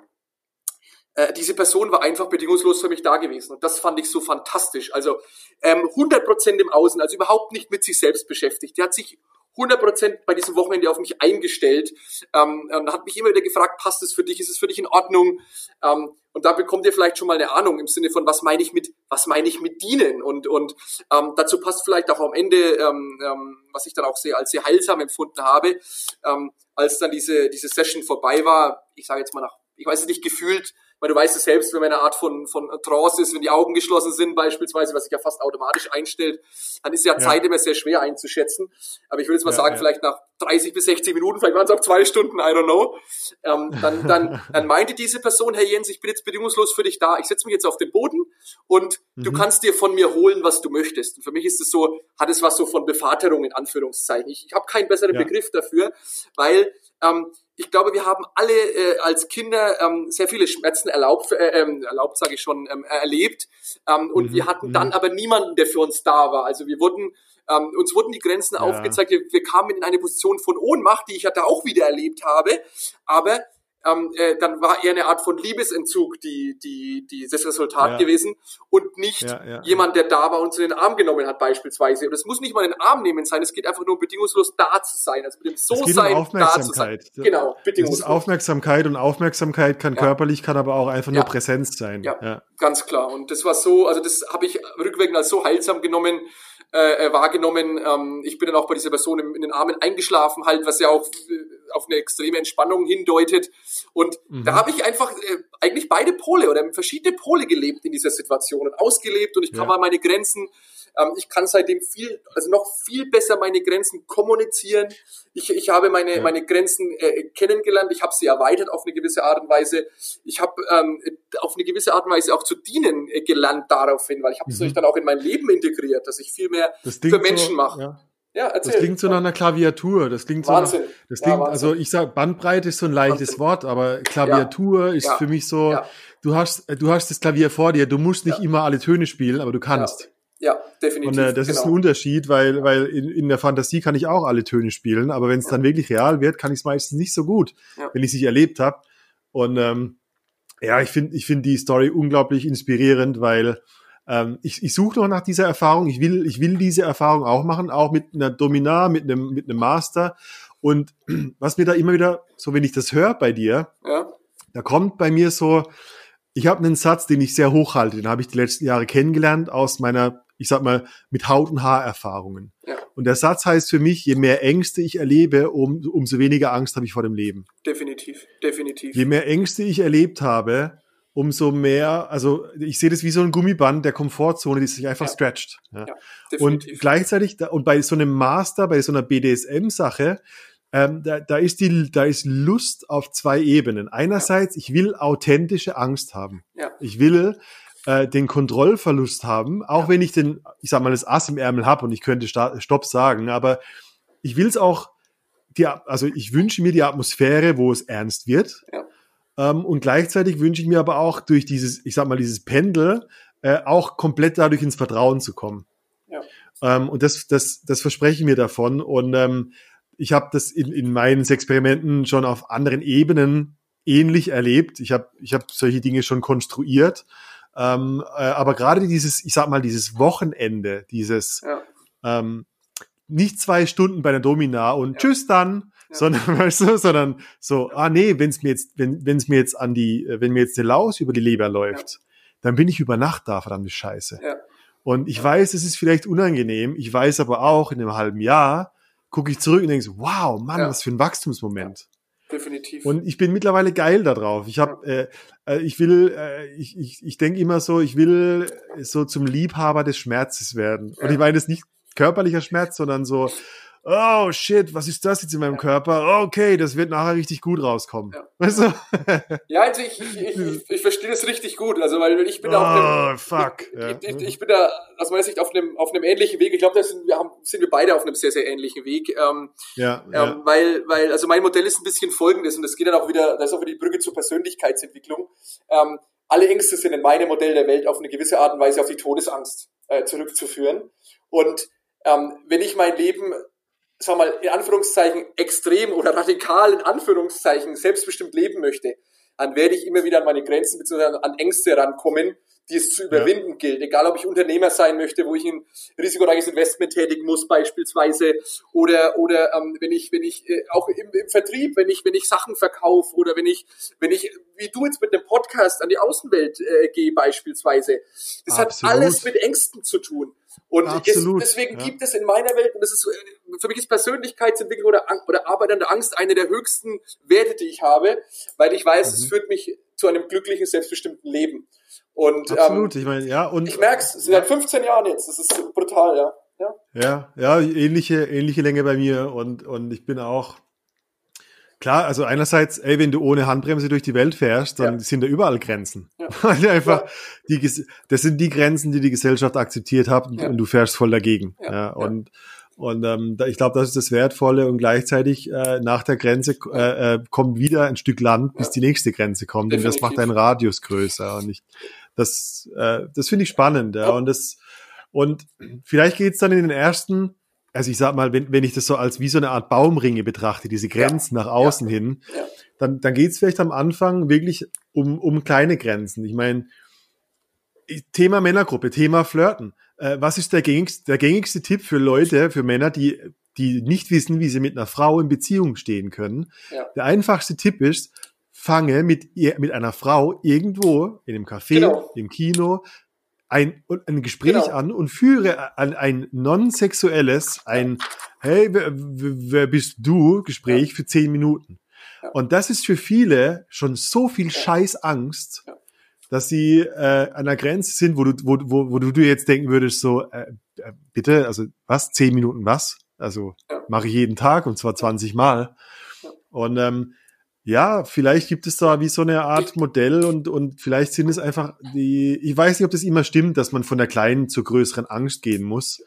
äh, diese Person war einfach bedingungslos für mich da gewesen. Und das fand ich so fantastisch. Also ähm, 100% im Außen, also überhaupt nicht mit sich selbst beschäftigt. Die hat sich 100% bei diesem Wochenende auf mich eingestellt ähm, und hat mich immer wieder gefragt, passt es für dich, ist es für dich in Ordnung? Ähm, und da bekommt ihr vielleicht schon mal eine Ahnung im Sinne von, was meine ich mit, was meine ich mit dienen? Und, und ähm, dazu passt vielleicht auch am Ende, ähm, ähm, was ich dann auch sehr als sehr heilsam empfunden habe, ähm, als dann diese, diese Session vorbei war, ich sage jetzt mal nach, ich weiß nicht, gefühlt weil du weißt es selbst, wenn man eine Art von, von Trance ist, wenn die Augen geschlossen sind beispielsweise, was sich ja fast automatisch einstellt, dann ist ja, ja. Zeit immer sehr schwer einzuschätzen. Aber ich will jetzt mal ja, sagen, vielleicht nach 30 bis 60 Minuten, vielleicht waren es auch zwei Stunden, I don't know. Ähm, dann, dann, dann meinte diese Person, Herr Jens, ich bin jetzt bedingungslos für dich da, ich setze mich jetzt auf den Boden und mhm. du kannst dir von mir holen, was du möchtest. Und für mich ist es so, hat es was so von Bevaterung in Anführungszeichen. Ich, ich habe keinen besseren ja. Begriff dafür, weil ähm, ich glaube, wir haben alle äh, als Kinder ähm, sehr viele Schmerzen erlaubt, äh, ähm, erlaubt sage ich schon, ähm, erlebt. Ähm, und mhm. wir hatten dann mhm. aber niemanden, der für uns da war. Also wir wurden ähm, uns wurden die Grenzen ja. aufgezeigt. Wir, wir kamen in eine Position von Ohnmacht, die ich ja da auch wieder erlebt habe. Aber ähm, äh, dann war eher eine Art von Liebesentzug die, die, die, das Resultat ja. gewesen und nicht ja, jemand, der da war und uns in den Arm genommen hat beispielsweise. Und es muss nicht mal in den Arm nehmen sein, es geht einfach nur bedingungslos da zu sein, also mit dem So-Sein
um da zu sein. Genau, bedingungslos. Das ist Aufmerksamkeit und Aufmerksamkeit kann körperlich, kann aber auch einfach nur Präsenz sein.
Ja, ganz klar. Und das war so, also das habe ich rückwirkend als so heilsam genommen, äh, äh, wahrgenommen. Ähm, ich bin dann auch bei dieser Person in, in den Armen eingeschlafen, halt, was ja auch äh, auf eine extreme Entspannung hindeutet. Und mhm. da habe ich einfach äh, eigentlich beide Pole oder verschiedene Pole gelebt in dieser Situation und ausgelebt und ich kam ja. an meine Grenzen ähm, ich kann seitdem viel, also noch viel besser meine Grenzen kommunizieren. Ich, ich habe meine, ja. meine Grenzen äh, kennengelernt. Ich habe sie erweitert auf eine gewisse Art und Weise. Ich habe ähm, auf eine gewisse Art und Weise auch zu dienen äh, gelernt daraufhin, weil ich habe es mhm. dann auch in mein Leben integriert, dass ich viel mehr für Menschen so, mache.
Ja. Ja, erzähl. Das klingt so nach einer Klaviatur. Das klingt Wahnsinn. so. Nach, das klingt, ja, also ich sag, Bandbreite ist so ein leichtes Wahnsinn. Wort, aber Klaviatur ja. ist ja. für mich so. Du hast, du hast das Klavier vor dir. Du musst nicht immer alle Töne spielen, aber du kannst.
Ja, definitiv.
Und äh, das genau. ist ein Unterschied, weil, weil in, in der Fantasie kann ich auch alle Töne spielen, aber wenn es dann wirklich real wird, kann ich es meistens nicht so gut, wenn ich es nicht erlebt habe. Und ähm, ja, ich finde ich finde die Story unglaublich inspirierend, weil ähm, ich, ich suche noch nach dieser Erfahrung. Ich will, ich will diese Erfahrung auch machen, auch mit einer Dominar, mit einem, mit einem Master. Und was mir da immer wieder, so wenn ich das höre bei dir, ja. da kommt bei mir so, ich habe einen Satz, den ich sehr hoch halte, den habe ich die letzten Jahre kennengelernt aus meiner ich sag mal, mit Haut- und Haarerfahrungen. Ja. Und der Satz heißt für mich, je mehr Ängste ich erlebe, um, umso weniger Angst habe ich vor dem Leben.
Definitiv, definitiv.
Je mehr Ängste ich erlebt habe, umso mehr, also ich sehe das wie so ein Gummiband der Komfortzone, die sich einfach ja. stretcht. Ja. ja und gleichzeitig, und bei so einem Master, bei so einer BDSM-Sache, ähm, da, da ist die, da ist Lust auf zwei Ebenen. Einerseits, ich will authentische Angst haben. Ich will äh, den Kontrollverlust haben, auch wenn ich den, ich sag mal, das Ass im Ärmel habe und ich könnte Stopp sagen, aber ich will es auch, die, also ich wünsche mir die Atmosphäre, wo es ernst wird. Ja. Ähm, und gleichzeitig wünsche ich mir aber auch durch dieses, ich sag mal, dieses Pendel, äh, auch komplett dadurch ins Vertrauen zu kommen. Ja. Ähm, und das, das, das verspreche ich mir davon. Und ähm, ich habe das in, in meinen Experimenten schon auf anderen Ebenen ähnlich erlebt. Ich habe ich hab solche Dinge schon konstruiert. Ähm, äh, aber gerade dieses, ich sag mal, dieses Wochenende, dieses ja. ähm, nicht zwei Stunden bei der Domina und ja. tschüss dann, ja. sondern weißt du, sondern so, ah nee, wenn es mir jetzt, wenn wenn es mir jetzt an die, wenn mir jetzt der Laus über die Leber läuft, dann bin ich über Nacht da, verdammte Scheiße. Und ich weiß, es ist vielleicht unangenehm, ich weiß aber auch, in einem halben Jahr gucke ich zurück und denke so, wow, Mann, was für ein Wachstumsmoment
definitiv.
Und ich bin mittlerweile geil darauf. Ich habe, äh, äh, ich will, äh, ich, ich, ich denke immer so, ich will so zum Liebhaber des Schmerzes werden. Und ich meine das nicht körperlicher Schmerz, sondern so, oh shit, was ist das jetzt in meinem ja. Körper? Okay, das wird nachher richtig gut rauskommen. Ja, weißt du?
ja also ich, ich, ich, ich verstehe das richtig gut. Also weil ich bin oh, auf
einem, fuck.
Ich, ich, bin da aus meiner Sicht auf einem, auf einem ähnlichen Weg. Ich glaube, da sind wir, haben, sind wir beide auf einem sehr, sehr ähnlichen Weg. Ähm, ja, ja. Ähm, weil, weil, also mein Modell ist ein bisschen folgendes und das geht dann auch wieder, da ist auch wieder die Brücke zur Persönlichkeitsentwicklung. Ähm, alle Ängste sind in meinem Modell der Welt auf eine gewisse Art und Weise auf die Todesangst äh, zurückzuführen. Und ähm, wenn ich mein Leben sag mal, in Anführungszeichen extrem oder radikal in Anführungszeichen selbstbestimmt leben möchte, dann werde ich immer wieder an meine Grenzen bzw. an Ängste rankommen, die es zu überwinden ja. gilt. Egal, ob ich Unternehmer sein möchte, wo ich ein risikoreiches Investment tätigen muss beispielsweise, oder oder ähm, wenn ich wenn ich äh, auch im, im Vertrieb, wenn ich wenn ich Sachen verkaufe oder wenn ich wenn ich wie du jetzt mit einem Podcast an die Außenwelt äh, gehe beispielsweise. Das Absolut. hat alles mit Ängsten zu tun. Und Absolut, es, deswegen ja. gibt es in meiner Welt, und das ist äh, für mich ist Persönlichkeitsentwicklung oder, oder Arbeit an der Angst eine der höchsten Werte, die ich habe, weil ich weiß, mhm. es führt mich zu einem glücklichen, selbstbestimmten Leben. Und
Absolut, ähm, ich meine, ja, und
ich merke es, seit 15 Jahren jetzt, das ist brutal, ja. Ja,
Ja, ja, ähnliche, ähnliche Länge bei mir und, und ich bin auch, klar, also einerseits, ey, wenn du ohne Handbremse durch die Welt fährst, dann ja. sind da überall Grenzen. Ja. Weil einfach, ja. die, das sind die Grenzen, die die Gesellschaft akzeptiert hat und, und du fährst voll dagegen. Ja. Und, und ähm, ich glaube, das ist das Wertvolle und gleichzeitig äh, nach der Grenze äh, äh, kommt wieder ein Stück Land, bis die nächste Grenze kommt Definitiv. und das macht deinen Radius größer. Und ich, das, äh, das finde ich spannend. Ja. Und das und vielleicht geht's dann in den ersten, also ich sag mal, wenn, wenn ich das so als wie so eine Art Baumringe betrachte, diese Grenzen ja. nach außen ja. hin, ja. dann, dann geht's vielleicht am Anfang wirklich um, um kleine Grenzen. Ich meine, Thema Männergruppe, Thema Flirten. Äh, was ist der gängigste, der gängigste Tipp für Leute, für Männer, die, die nicht wissen, wie sie mit einer Frau in Beziehung stehen können? Der einfachste Tipp ist, fange mit, ihr, mit einer Frau irgendwo in einem Café, genau. im Kino, ein, ein Gespräch genau. an und führe an ein non-sexuelles, ein Hey, wer, wer bist du? Gespräch ja. für zehn Minuten. Ja. Und das ist für viele schon so viel ja. Scheißangst, dass sie äh, an der Grenze sind, wo du, wo, wo, wo du jetzt denken würdest, so, äh, äh bitte, also was, zehn Minuten was? Also mache ich jeden Tag und zwar 20 Mal. Und ähm, ja, vielleicht gibt es da wie so eine Art Modell und, und vielleicht sind es einfach die, ich weiß nicht, ob das immer stimmt, dass man von der kleinen zur größeren Angst gehen muss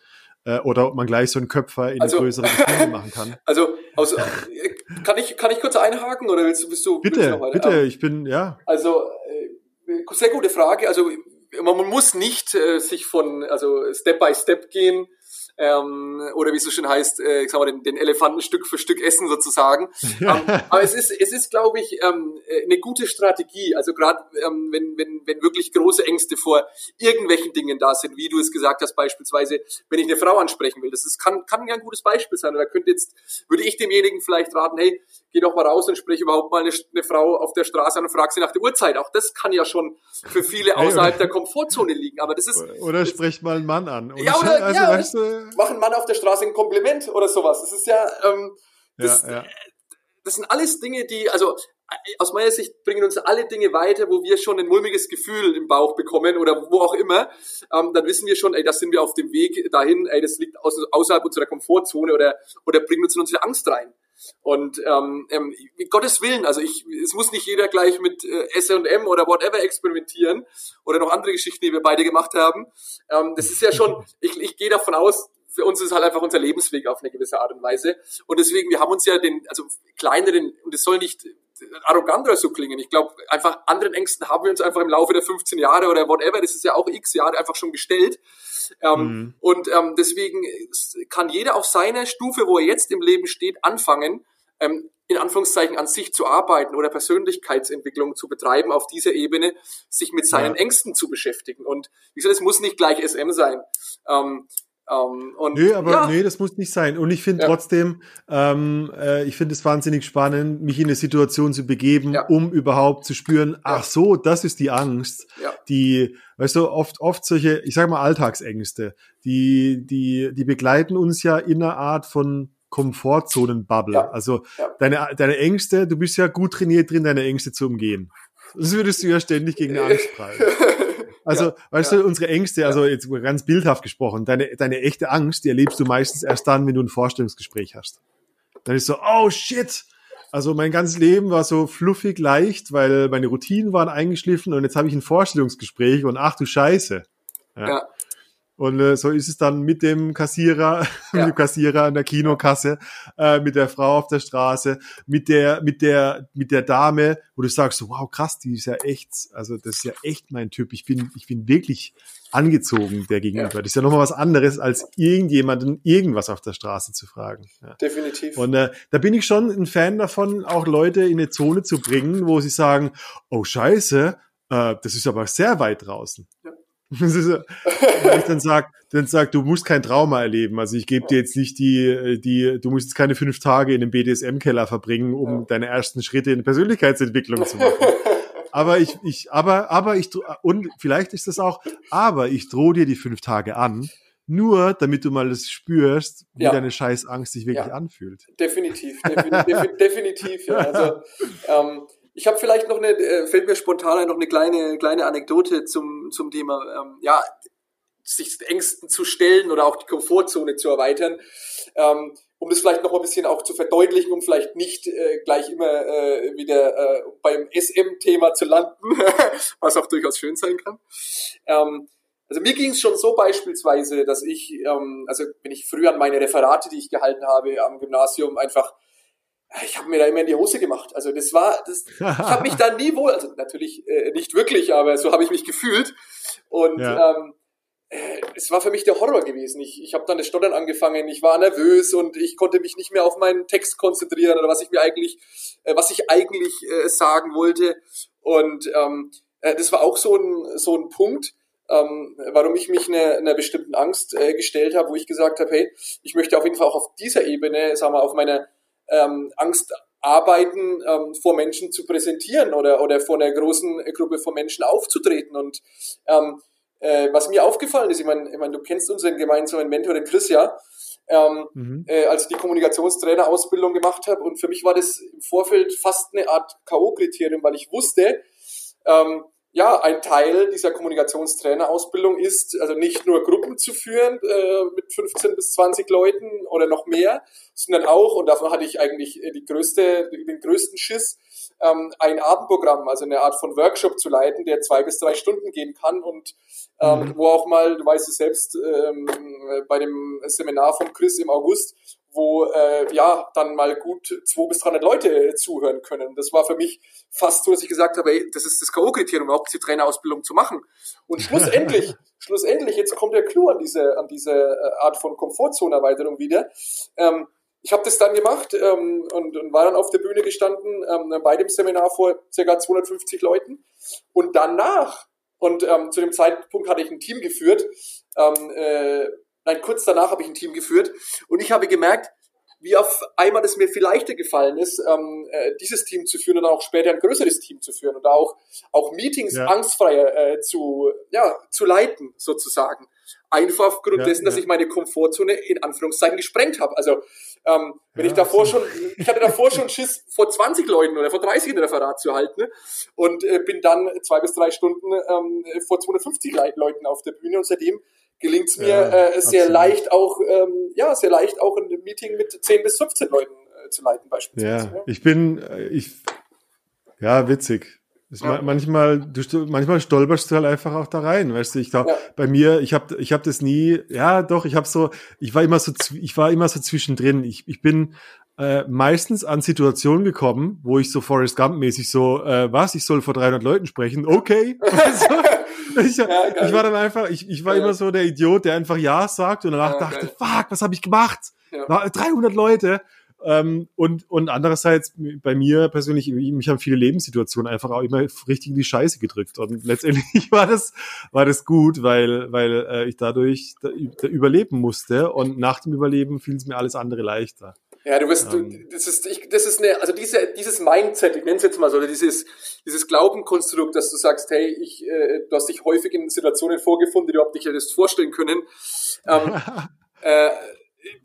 äh, oder ob man gleich so einen Köpfer in also, eine größere Beziehung machen kann.
Also, also kann ich kann ich kurz einhaken oder willst du bist du
bitte willst du bitte ich bin ja.
Also äh, sehr gute Frage. Also man muss nicht äh, sich von also Step by Step gehen ähm, oder wie es so schön heißt, äh, ich sag mal, den, den Elefanten Stück für Stück essen sozusagen. ähm, aber es ist, es ist, glaube ich, ähm, äh, eine gute Strategie. Also gerade ähm, wenn, wenn, wenn wirklich große Ängste vor irgendwelchen Dingen da sind, wie du es gesagt hast, beispielsweise, wenn ich eine Frau ansprechen will, das ist, kann, kann ja ein gutes Beispiel sein. Oder könnte jetzt, würde ich demjenigen vielleicht raten, hey, geh doch mal raus und sprich überhaupt mal eine, eine Frau auf der Straße an und frag sie nach der Uhrzeit. Auch das kann ja schon für viele außerhalb der Komfortzone liegen. Aber das ist.
Oder sprich mal einen Mann an.
Und ja, oder, also, ja, weißt du, mach einen Mann auf der Straße ein Kompliment oder sowas. Das ist ja, ähm, das, ja, ja. das sind alles Dinge, die, also aus meiner Sicht bringen uns alle Dinge weiter, wo wir schon ein mulmiges Gefühl im Bauch bekommen oder wo auch immer. Ähm, dann wissen wir schon, ey, das sind wir auf dem Weg dahin, ey, das liegt außerhalb unserer Komfortzone oder, oder bringt uns in unsere Angst rein. Und ähm, ähm, Gottes Willen, also ich, es muss nicht jeder gleich mit äh, S&M oder whatever experimentieren oder noch andere Geschichten, die wir beide gemacht haben. Ähm, das ist ja schon, ich, ich gehe davon aus, für uns ist halt einfach unser Lebensweg auf eine gewisse Art und Weise. Und deswegen, wir haben uns ja den, also kleineren, und es soll nicht arrogant oder so klingen. Ich glaube, einfach anderen Ängsten haben wir uns einfach im Laufe der 15 Jahre oder whatever, das ist ja auch x Jahre einfach schon gestellt. Ähm, mhm. Und ähm, deswegen kann jeder auf seiner Stufe, wo er jetzt im Leben steht, anfangen, ähm, in Anführungszeichen an sich zu arbeiten oder Persönlichkeitsentwicklung zu betreiben, auf dieser Ebene sich mit seinen ja. Ängsten zu beschäftigen. Und wie gesagt, es muss nicht gleich SM sein. Ähm,
ähm, und, Nö, aber ja. nee, das muss nicht sein. Und ich finde ja. trotzdem, ähm, äh, ich finde es wahnsinnig spannend, mich in eine Situation zu begeben, ja. um überhaupt zu spüren, ach so, das ist die Angst, die, weißt du, oft, oft solche, ich sage mal Alltagsängste, die, die, die begleiten uns ja in einer Art von Komfortzonenbubble. Also deine, deine Ängste, du bist ja gut trainiert drin, deine Ängste zu umgehen. Das würdest du ja ständig gegen eine Angst preisen. Also, ja, weißt ja. du, unsere Ängste, also jetzt ganz bildhaft gesprochen, deine, deine echte Angst, die erlebst du meistens erst dann, wenn du ein Vorstellungsgespräch hast. Dann ist so, oh shit! Also mein ganzes Leben war so fluffig leicht, weil meine Routinen waren eingeschliffen und jetzt habe ich ein Vorstellungsgespräch und ach du Scheiße. Ja. Und äh, so ist es dann mit dem Kassierer, ja. mit dem Kassierer an der Kinokasse, äh, mit der Frau auf der Straße, mit der, mit der, mit der Dame, wo du sagst, wow, krass, die ist ja echt, also das ist ja echt mein Typ. Ich bin, ich bin wirklich angezogen der gegenüber. Ja. Das ist ja nochmal was anderes, als irgendjemanden irgendwas auf der Straße zu fragen.
Ja. Definitiv.
Und äh, da bin ich schon ein Fan davon, auch Leute in eine Zone zu bringen, wo sie sagen, oh scheiße, äh, das ist aber sehr weit draußen. Ja. Wenn ich dann sag, dann sag, du musst kein Trauma erleben. Also ich gebe dir jetzt nicht die, die, du musst jetzt keine fünf Tage in einem BDSM-Keller verbringen, um ja. deine ersten Schritte in Persönlichkeitsentwicklung zu machen. aber ich, ich, aber, aber ich, und vielleicht ist das auch, aber ich drohe dir die fünf Tage an, nur damit du mal das spürst, wie ja. deine scheiß Angst sich wirklich ja. anfühlt.
Definitiv, definitiv, definitiv, ja. Also, ähm, ich habe vielleicht noch eine, äh, fällt mir spontan noch eine kleine, kleine Anekdote zum, zum Thema. Ähm, ja, sich Ängsten zu stellen oder auch die Komfortzone zu erweitern. Ähm, um das vielleicht noch ein bisschen auch zu verdeutlichen, um vielleicht nicht äh, gleich immer äh, wieder äh, beim SM-Thema zu landen, was auch durchaus schön sein kann. Ähm, also mir ging es schon so beispielsweise, dass ich, ähm, also wenn ich früher an meine Referate, die ich gehalten habe am Gymnasium, einfach, ich habe mir da immer in die Hose gemacht. Also das war, das, ich habe mich da nie wohl, also natürlich äh, nicht wirklich, aber so habe ich mich gefühlt. Und ja. ähm, äh, es war für mich der Horror gewesen. Ich, ich habe dann das Stottern angefangen, ich war nervös und ich konnte mich nicht mehr auf meinen Text konzentrieren oder was ich mir eigentlich, äh, was ich eigentlich äh, sagen wollte. Und ähm, äh, das war auch so ein, so ein Punkt, ähm, warum ich mich einer, einer bestimmten Angst äh, gestellt habe, wo ich gesagt habe, hey, ich möchte auf jeden Fall auch auf dieser Ebene, sagen wir, auf meiner ähm, Angst arbeiten, ähm, vor Menschen zu präsentieren oder, oder vor einer großen Gruppe von Menschen aufzutreten. Und ähm, äh, was mir aufgefallen ist, ich meine, ich mein, du kennst unseren gemeinsamen Mentor, den Chris, ja, ähm, mhm. äh, als ich die Kommunikationstrainer-Ausbildung gemacht habe. Und für mich war das im Vorfeld fast eine Art K.O.-Kriterium, weil ich wusste, ähm, ja, ein Teil dieser Kommunikationstrainerausbildung ist, also nicht nur Gruppen zu führen äh, mit 15 bis 20 Leuten oder noch mehr, sondern auch, und davon hatte ich eigentlich die größte, den größten Schiss, ähm, ein Abendprogramm, also eine Art von Workshop zu leiten, der zwei bis drei Stunden gehen kann und ähm, mhm. wo auch mal, du weißt es selbst, ähm, bei dem Seminar von Chris im August, wo äh, ja dann mal gut 200 bis 300 Leute zuhören können. Das war für mich fast so, dass ich gesagt habe, ey, das ist das K.O.-Kriterium, überhaupt die Trainerausbildung zu machen. Und schlussendlich, schlussendlich, jetzt kommt der Clou an diese, an diese äh, Art von Komfortzonenerweiterung wieder. Ähm, ich habe das dann gemacht ähm, und, und war dann auf der Bühne gestanden ähm, bei dem Seminar vor ca. 250 Leuten. Und danach, und ähm, zu dem Zeitpunkt hatte ich ein Team geführt, ähm, äh, nein, kurz danach habe ich ein Team geführt und ich habe gemerkt, wie auf einmal es mir viel leichter gefallen ist, ähm, äh, dieses Team zu führen und auch später ein größeres Team zu führen und auch, auch Meetings ja. angstfreier äh, zu, ja, zu leiten, sozusagen. Einfach aufgrund ja, dessen, dass ich meine Komfortzone in Anführungszeichen gesprengt habe. Also ähm, wenn ich davor schon, ich hatte davor schon Schiss, vor 20 Leuten oder vor 30 ein Referat zu halten ne? und äh, bin dann zwei bis drei Stunden ähm, vor 250 Leuten auf der Bühne und seitdem gelingt es mir ja, äh, sehr absolut. leicht auch, ähm, ja, sehr leicht auch ein Meeting mit 10 bis 15 Leuten äh, zu leiten beispielsweise.
Ja, ja. ich bin, äh, ich, ja, witzig. Ja. Manchmal, du, manchmal stolperst du halt einfach auch da rein, weißt du. Ich glaube, bei mir, ich habe, ich habe das nie. Ja, doch, ich habe so, ich war immer so, ich war immer so zwischendrin. Ich, ich bin äh, meistens an Situationen gekommen, wo ich so Forrest Gump mäßig so, äh, was, ich soll vor 300 Leuten sprechen, okay. Ich, ja, ich, war dann einfach, ich, ich war ja. immer so der Idiot, der einfach Ja sagt und danach ja, dachte, geil. fuck, was habe ich gemacht? Ja. 300 Leute. Ähm, und, und andererseits bei mir persönlich, mich haben viele Lebenssituationen einfach auch immer richtig in die Scheiße gedrückt. Und letztendlich war das, war das gut, weil, weil äh, ich dadurch da, da überleben musste. Und nach dem Überleben fiel es mir alles andere leichter.
Ja, du bist, du, das ist, ich, das ist eine, also diese, dieses Mindset, ich nenne es jetzt mal so, oder dieses, dieses Glaubenkonstrukt, dass du sagst, hey, ich, äh, du hast dich häufig in Situationen vorgefunden, die du überhaupt nicht hättest vorstellen können. Ähm, äh,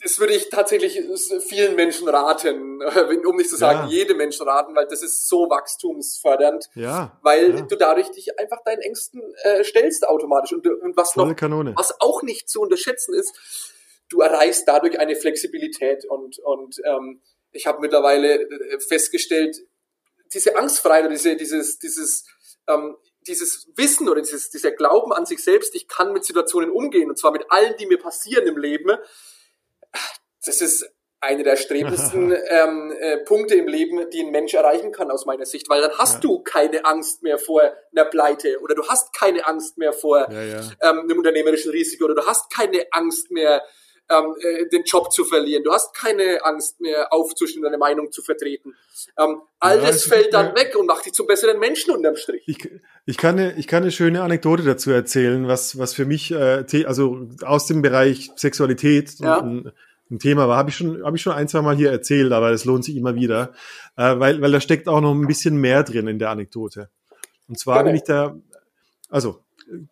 das würde ich tatsächlich vielen Menschen raten, um nicht zu sagen, ja. jedem Menschen raten, weil das ist so wachstumsfördernd,
ja,
weil
ja.
du dadurch dich einfach deinen Ängsten äh, stellst automatisch und, und was
Volle
noch,
Kanone.
was auch nicht zu unterschätzen ist, du erreichst dadurch eine Flexibilität und, und ähm, ich habe mittlerweile äh, festgestellt, diese Angstfreiheit, diese, dieses, dieses, ähm, dieses Wissen oder dieses, dieser Glauben an sich selbst, ich kann mit Situationen umgehen und zwar mit allen, die mir passieren im Leben, das ist eine der strebendsten ähm, äh, Punkte im Leben, die ein Mensch erreichen kann aus meiner Sicht, weil dann hast ja. du keine Angst mehr vor einer Pleite oder du hast keine Angst mehr vor
ja, ja.
Ähm, einem unternehmerischen Risiko oder du hast keine Angst mehr ähm, äh, den Job zu verlieren. Du hast keine Angst mehr aufzustehen, deine Meinung zu vertreten. Ähm, all ja, das fällt dann weg und macht dich zum besseren Menschen unterm Strich.
Ich, ich, kann eine, ich kann eine schöne Anekdote dazu erzählen, was, was für mich, äh, also aus dem Bereich Sexualität ja. ein, ein Thema war, habe ich schon, habe ich schon ein, zwei Mal hier erzählt, aber es lohnt sich immer wieder, äh, weil, weil da steckt auch noch ein bisschen mehr drin in der Anekdote. Und zwar, ja, wenn ich da, also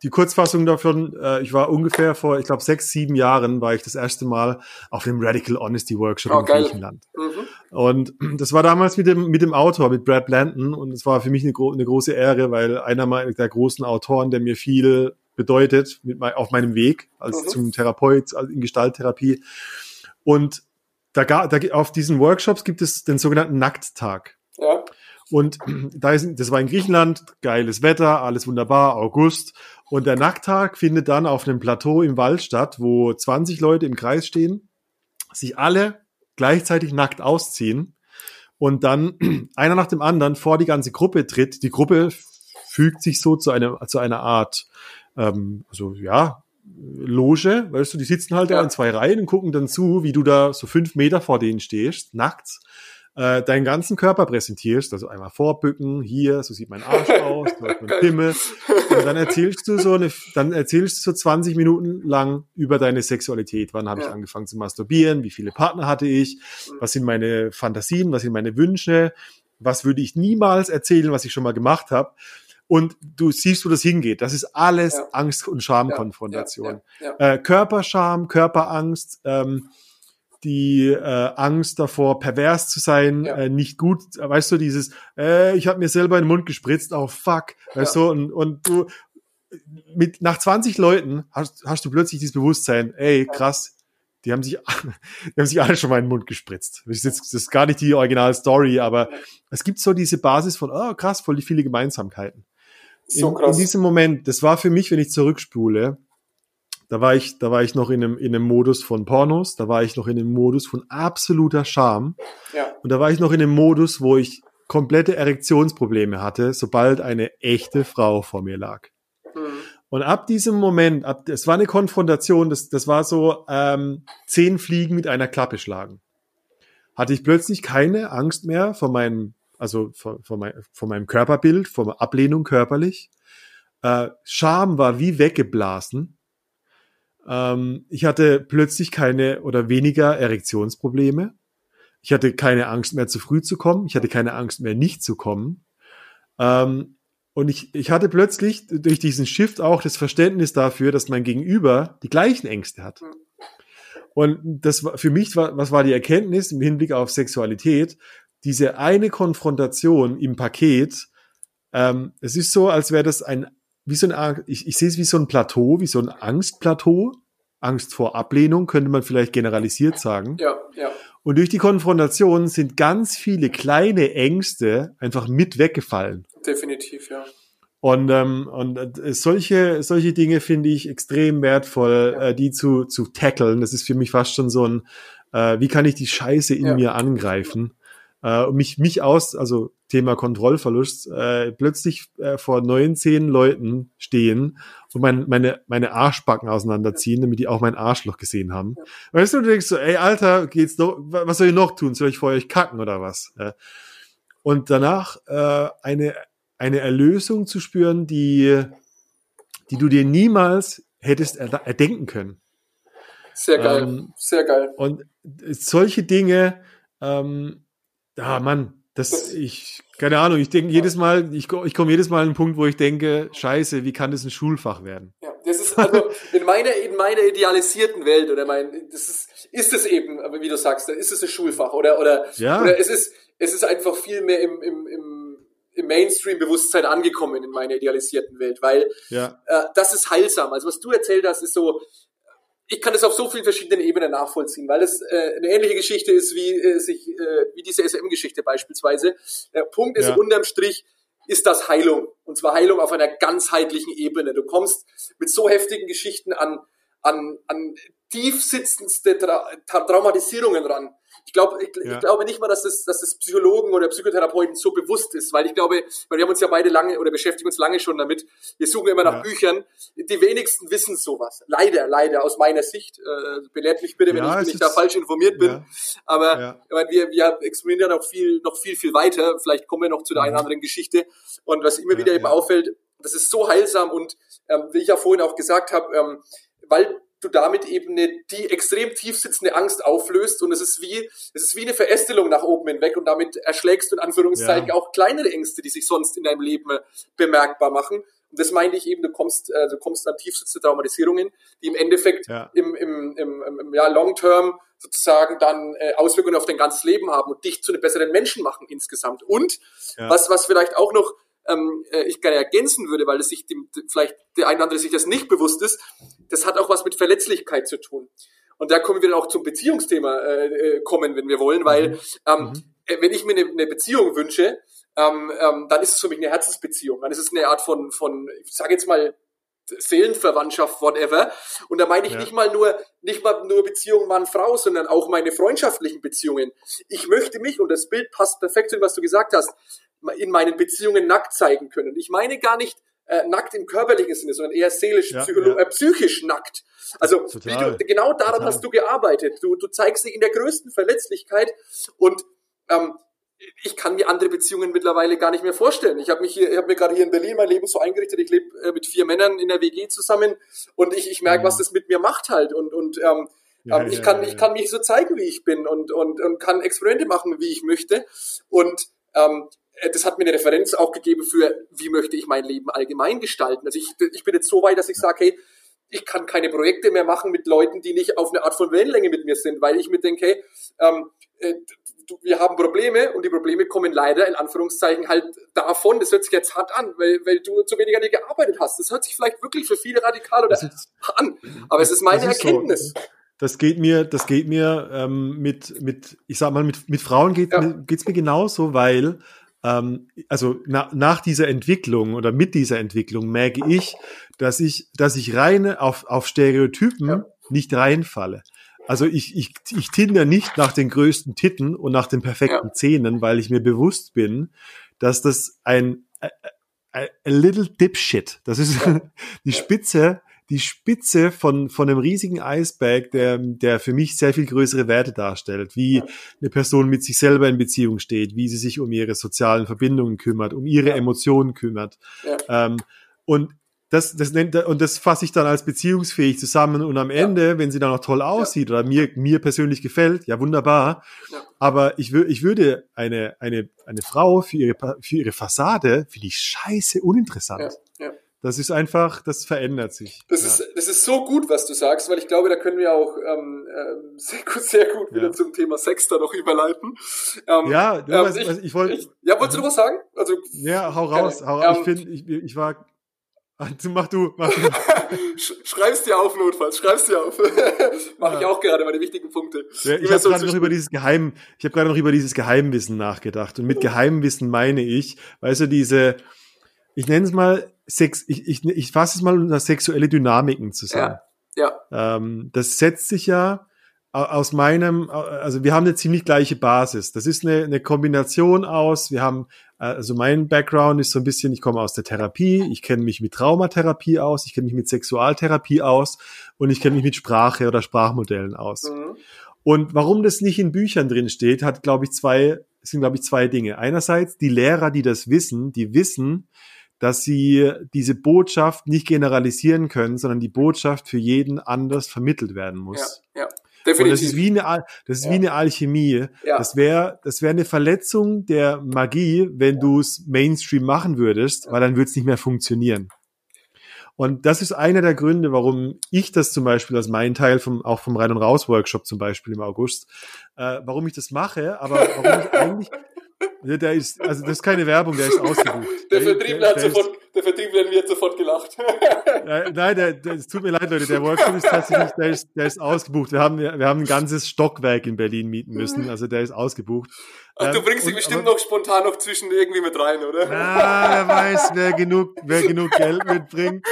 die Kurzfassung davon, äh, ich war ungefähr vor, ich glaube, sechs, sieben Jahren war ich das erste Mal auf dem Radical Honesty Workshop oh, in geil. Griechenland. Mhm. Und das war damals mit dem, mit dem Autor, mit Brad Blanton. Und es war für mich eine, gro eine große Ehre, weil einer der großen Autoren, der mir viel bedeutet mit mein, auf meinem Weg als
Mhm.
zum Therapeut als in Gestalttherapie. Und da, da auf diesen Workshops gibt es den sogenannten Nackttag.
Ja,
Und da ist, das war in Griechenland, geiles Wetter, alles wunderbar, August. Und der Nackttag findet dann auf einem Plateau im Wald statt, wo 20 Leute im Kreis stehen, sich alle gleichzeitig nackt ausziehen und dann einer nach dem anderen vor die ganze Gruppe tritt. Die Gruppe fügt sich so zu einer, zu einer Art, ähm, also ja, Loge, weißt du, die sitzen halt
Ja.
in zwei Reihen und gucken dann zu, wie du da so fünf Meter vor denen stehst, nachts, äh, deinen ganzen Körper präsentierst, also einmal vorbücken, hier, so sieht mein Arsch aus, so hat mein Pimmel, und dann erzählst du so eine, dann erzählst du so 20 Minuten lang über deine Sexualität. Wann habe ich
Ja.
angefangen zu masturbieren? Wie viele Partner hatte ich? Was sind meine Fantasien? Was sind meine Wünsche? Was würde ich niemals erzählen, was ich schon mal gemacht habe? Und du siehst, wo das hingeht. Das ist alles
Ja.
Angst- und Schamkonfrontation.
Ja, ja,
Äh, Körperscham, Körperangst, ähm, die äh, Angst davor, pervers zu sein,
Ja.
äh, nicht gut, weißt du, dieses, äh, ich habe mir selber in den Mund gespritzt, oh fuck, weißt
Ja.
du, und, und du mit nach 20 Leuten hast, hast du plötzlich dieses Bewusstsein, ey, krass, die haben sich, die haben sich alle schon mal in den Mund gespritzt. Das ist, jetzt, das ist gar nicht die Original-Story, aber es gibt so diese Basis von, oh krass, voll viele Gemeinsamkeiten.
So
in,
krass.
in diesem Moment, das war für mich, wenn ich zurückspule, da war ich, da war ich noch in einem, in einem Modus von Pornos, da war ich noch in einem Modus von absoluter Scham
ja,
und da war ich noch in einem Modus, wo ich komplette Erektionsprobleme hatte, sobald eine echte Frau vor mir lag.
mhm.
Und ab diesem Moment, ab, es war eine Konfrontation, das, das war so ähm, zehn Fliegen mit einer Klappe schlagen. Hatte ich plötzlich keine Angst mehr vor meinem, also vor, vor, mein, vor meinem Körperbild, vor Ablehnung körperlich. Äh, Scham war wie weggeblasen. Ähm, ich hatte plötzlich keine oder weniger Erektionsprobleme. Ich hatte keine Angst mehr, zu früh zu kommen. Ich hatte keine Angst mehr, nicht zu kommen. Ähm, und ich, ich hatte plötzlich durch diesen Shift auch das Verständnis dafür, dass mein Gegenüber die gleichen Ängste hat. Und das war für mich, war, was war die Erkenntnis im Hinblick auf Sexualität? Diese eine Konfrontation im Paket, ähm, es ist so, als wäre das ein, wie so ein, ich, ich sehe es wie so ein Plateau, wie so ein Angstplateau. Angst vor Ablehnung könnte man vielleicht generalisiert sagen.
ja, ja,
Und durch die Konfrontation sind ganz viele kleine Ängste einfach mit weggefallen.
definitiv, ja.
Und, ähm, und äh, solche, solche Dinge finde ich extrem wertvoll,
Ja.
äh, die zu, zu tackeln. Das ist für mich fast schon so ein, äh, wie kann ich die Scheiße in
Ja.
mir angreifen? Äh, und mich, mich aus, also Thema Kontrollverlust, äh, plötzlich äh, vor neun, zehn Leuten stehen und mein, meine, meine Arschbacken auseinanderziehen, damit die auch mein Arschloch gesehen haben. Weißt du, du denkst so, ey, Alter, geht's noch, wa- was soll ich noch tun? Soll ich vor euch kacken oder was? Und danach äh, eine, eine Erlösung zu spüren, die, die du dir niemals hättest erdenken können.
Sehr geil,
Ähm,
sehr geil.
Und solche Dinge, ähm, ah Mann, das, ich, keine Ahnung, ich denke jedes Mal, ich, ich komme jedes Mal an einen Punkt, wo ich denke, scheiße, wie kann das ein Schulfach werden?
Ja, das ist also in meiner, in meiner idealisierten Welt oder mein, das ist, ist es eben, aber wie du sagst, ist es ein Schulfach oder, oder,
Ja.
oder es ist, es ist einfach viel mehr im, im, im, im Mainstream-Bewusstsein angekommen in meiner idealisierten Welt, weil
Ja,
äh, das ist heilsam. Also was du erzählt hast, ist so, ich kann das auf so vielen verschiedenen Ebenen nachvollziehen, weil das äh, eine ähnliche Geschichte ist wie äh, sich äh, wie diese SM-Geschichte beispielsweise. Der Punkt ist
Ja.
unterm Strich ist das Heilung und zwar Heilung auf einer ganzheitlichen Ebene. Du kommst mit so heftigen Geschichten an an an tief sitzendste Tra Tra Traumatisierungen ran. Ich glaube, ich,
Ja.
ich glaube nicht mal, dass das, dass das Psychologen oder Psychotherapeuten so bewusst ist, weil ich glaube, weil wir haben uns ja beide lange oder beschäftigen uns lange schon damit. Wir suchen immer nach
Ja.
Büchern. Die wenigsten wissen sowas. Leider, leider aus meiner Sicht. Äh, belehrt mich bitte, wenn
Ja,
ich, wenn ich da falsch informiert bin. Aber ich meine, wir, wir experimentieren ja noch viel, noch viel, viel weiter. Vielleicht kommen wir noch zu der einen oder anderen Geschichte. Und was immer
Mhm.
Wieder eben auffällt, das ist so heilsam und ähm, wie ich ja vorhin auch gesagt habe, ähm, weil du damit eben eine, die extrem tief sitzende Angst auflöst und es ist wie es ist wie eine Verästelung nach oben hinweg und damit erschlägst du in Anführungszeichen
Ja.
auch kleinere Ängste, die sich sonst in deinem Leben äh, bemerkbar machen. Und das meinte ich eben, du kommst, äh, du kommst an tief sitzende Traumatisierungen, die im Endeffekt
Ja.
im, im, im, im, ja, Long Term sozusagen dann äh, Auswirkungen auf dein ganzes Leben haben und dich zu einem besseren Menschen machen insgesamt. Und
Ja.
was, was vielleicht auch noch ähm, äh, ich gerne ergänzen würde, weil es sich dem, vielleicht der eine oder andere sich das nicht bewusst ist, das hat auch was mit Verletzlichkeit zu tun. Und da kommen wir dann auch zum Beziehungsthema äh, äh kommen, wenn wir wollen, weil mhm. ähm, mhm. Äh, wenn ich mir eine, eine Beziehung wünsche, ähm, ähm, dann ist es für mich eine Herzensbeziehung. Dann ist es eine Art von, von ich sage jetzt mal, Seelenverwandtschaft, whatever. Und da meine ich ja. nicht mal nur, nicht mal nur Beziehung Mann-Frau, sondern auch meine freundschaftlichen Beziehungen. Ich möchte mich, und das Bild passt perfekt zu was du gesagt hast, in meinen Beziehungen nackt zeigen können. Ich meine gar nicht äh, nackt im körperlichen Sinne, sondern eher seelisch, ja, ja. Äh, psychisch nackt. Also du, genau daran Total. hast du gearbeitet. Du, du zeigst dich in der größten Verletzlichkeit und ähm, ich kann mir andere Beziehungen mittlerweile gar nicht mehr vorstellen. Ich habe mich hier, ich habe mir gerade hier in Berlin mein Leben so eingerichtet. Ich lebe äh, mit vier Männern in der WG zusammen und ich, ich merke, mhm. was das mit mir macht halt und und ähm, ja, ähm, ich kann ich kann mich so zeigen, wie ich bin und und und kann Experimente machen, wie ich möchte und ähm, äh, das hat mir eine Referenz auch gegeben für, wie möchte ich mein Leben allgemein gestalten. Also ich, ich bin jetzt so weit, dass ich sage, hey, ich kann keine Projekte mehr machen mit Leuten, die nicht auf eine Art von Wellenlänge mit mir sind, weil ich mir denke, hey, ähm, äh, wir haben Probleme und die Probleme kommen leider in Anführungszeichen halt davon, das hört sich jetzt hart an, weil, weil du zu wenig an dir gearbeitet hast. Das hört sich vielleicht wirklich für viele radikal oder ist, an, aber es ist meine ist Erkenntnis.
So. Das geht mir, das geht mir ähm, mit, mit, ich sag mal, mit, mit Frauen geht ja. geht's mir genauso, weil ähm, also na, nach dieser Entwicklung oder mit dieser Entwicklung merke ich, dass ich, dass ich rein auf, auf Stereotypen ja. nicht reinfalle. Also ich, ich, ich tinder nicht nach den größten Titten und nach den perfekten ja. Zähnen, weil ich mir bewusst bin, dass das ein a, a, a little dipshit, das ist ja. die Spitze, die Spitze von, von einem riesigen Eisberg, der, der für mich sehr viel größere Werte darstellt, wie ja. eine Person mit sich selber in Beziehung steht, wie sie sich um ihre sozialen Verbindungen kümmert, um ihre Emotionen kümmert. Ähm, und das, das nennt, und das fasse ich dann als beziehungsfähig zusammen und am Ende, ja. wenn sie dann auch toll aussieht ja. oder mir, mir persönlich gefällt, ja wunderbar. Ja. Aber ich, würde ich würde eine, eine, eine Frau für ihre, für ihre Fassade, finde ich scheiße uninteressant. Ja. Das ist einfach, das verändert sich.
Das, ist, das ist so gut, was du sagst, weil ich glaube, da können wir auch ähm, ähm sehr gut, sehr gut wieder zum Thema Sex da noch überleiten.
Ähm, ja, du, ähm, was, ich, was, ich wollte.
Ja, wolltest du noch was sagen? Also,
ja, hau raus. Hau raus. ich finde, ich, ich war Mach du, mach du.
Schreib's dir auf, notfalls. Schreib's dir auf. Mach ja. ich auch gerade meine wichtigen Punkte.
Ja, ich habe so gerade noch über dieses Geheim, ich habe gerade noch über dieses Geheimwissen nachgedacht. Und mit oh. Geheimwissen meine ich, weißt du, diese, ich nenne es mal Sex, ich, ich, ich fasse es mal unter sexuelle Dynamiken zusammen.
Ja.
ja. Ähm, das setzt sich ja aus meinem, also wir haben eine ziemlich gleiche Basis. Das ist eine, eine Kombination aus, wir haben, also mein Background ist so ein bisschen, ich komme aus der Therapie, ich kenne mich mit Traumatherapie aus, ich kenne mich mit Sexualtherapie aus und ich kenne mich mit Sprache oder Sprachmodellen aus. Mhm. Und warum das nicht in Büchern drin steht, hat, glaube ich, zwei, sind, glaube ich, zwei Dinge. Einerseits die Lehrer, die das wissen, die wissen, dass sie diese Botschaft nicht generalisieren können, sondern die Botschaft für jeden anders vermittelt werden muss.
Ja, ja.
Definitiv. Und das ist wie eine, das ist ja. wie eine Alchemie. Ja. Das wäre, das wäre eine Verletzung der Magie, wenn ja. du es Mainstream machen würdest, weil dann würde es nicht mehr funktionieren. Und das ist einer der Gründe, warum ich das zum Beispiel als mein Teil vom, auch vom Rein- und Raus-Workshop zum Beispiel im August, äh, warum ich das mache, aber warum ich eigentlich, der ist, also das ist keine Werbung, der ist ausgebucht.
Der Vertriebler hat sofort, der Vertriebler wird sofort gelacht.
Nein, der, der, es tut mir leid, Leute, der Workshop ist tatsächlich, der ist, der ist ausgebucht. Wir haben, wir haben ein ganzes Stockwerk in Berlin mieten müssen, also der ist ausgebucht.
Ach, du ähm, bringst dich bestimmt aber, noch spontan noch zwischen irgendwie mit rein, oder?
Na, wer weiß, wer genug, wer genug Geld mitbringt.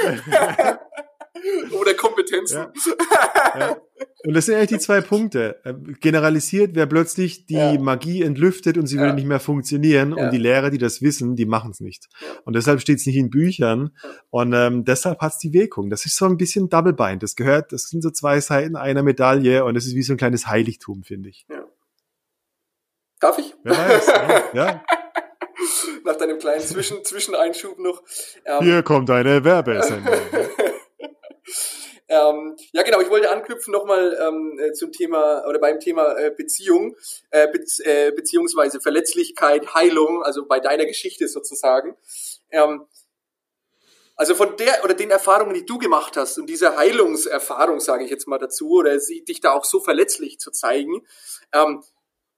Oder Kompetenzen.
Ja. Ja. Und das sind eigentlich die zwei Punkte. Äh, generalisiert, wer plötzlich die ja. Magie entlüftet und sie würde nicht mehr funktionieren und die Lehrer, die das wissen, die machen es nicht. Und deshalb steht es nicht in Büchern und ähm, deshalb hat es die Wirkung. Das ist so ein bisschen Double Bind. Das gehört, das sind so zwei Seiten einer Medaille und das ist wie so ein kleines Heiligtum, finde ich.
Darf ich?
Wer weiß, ja.
Nach deinem kleinen Zwischen Zwischeneinschub noch.
Ähm, Hier kommt eine Werbesendung.
Ähm, ja, genau, ich wollte anknüpfen nochmal ähm, äh, zum Thema oder beim Thema äh, Beziehung, äh, be äh, beziehungsweise Verletzlichkeit, Heilung, also bei deiner Geschichte sozusagen. Ähm, also von der oder den Erfahrungen, die du gemacht hast und dieser Heilungserfahrung, sage ich jetzt mal dazu, oder sie, dich da auch so verletzlich zu zeigen, ähm,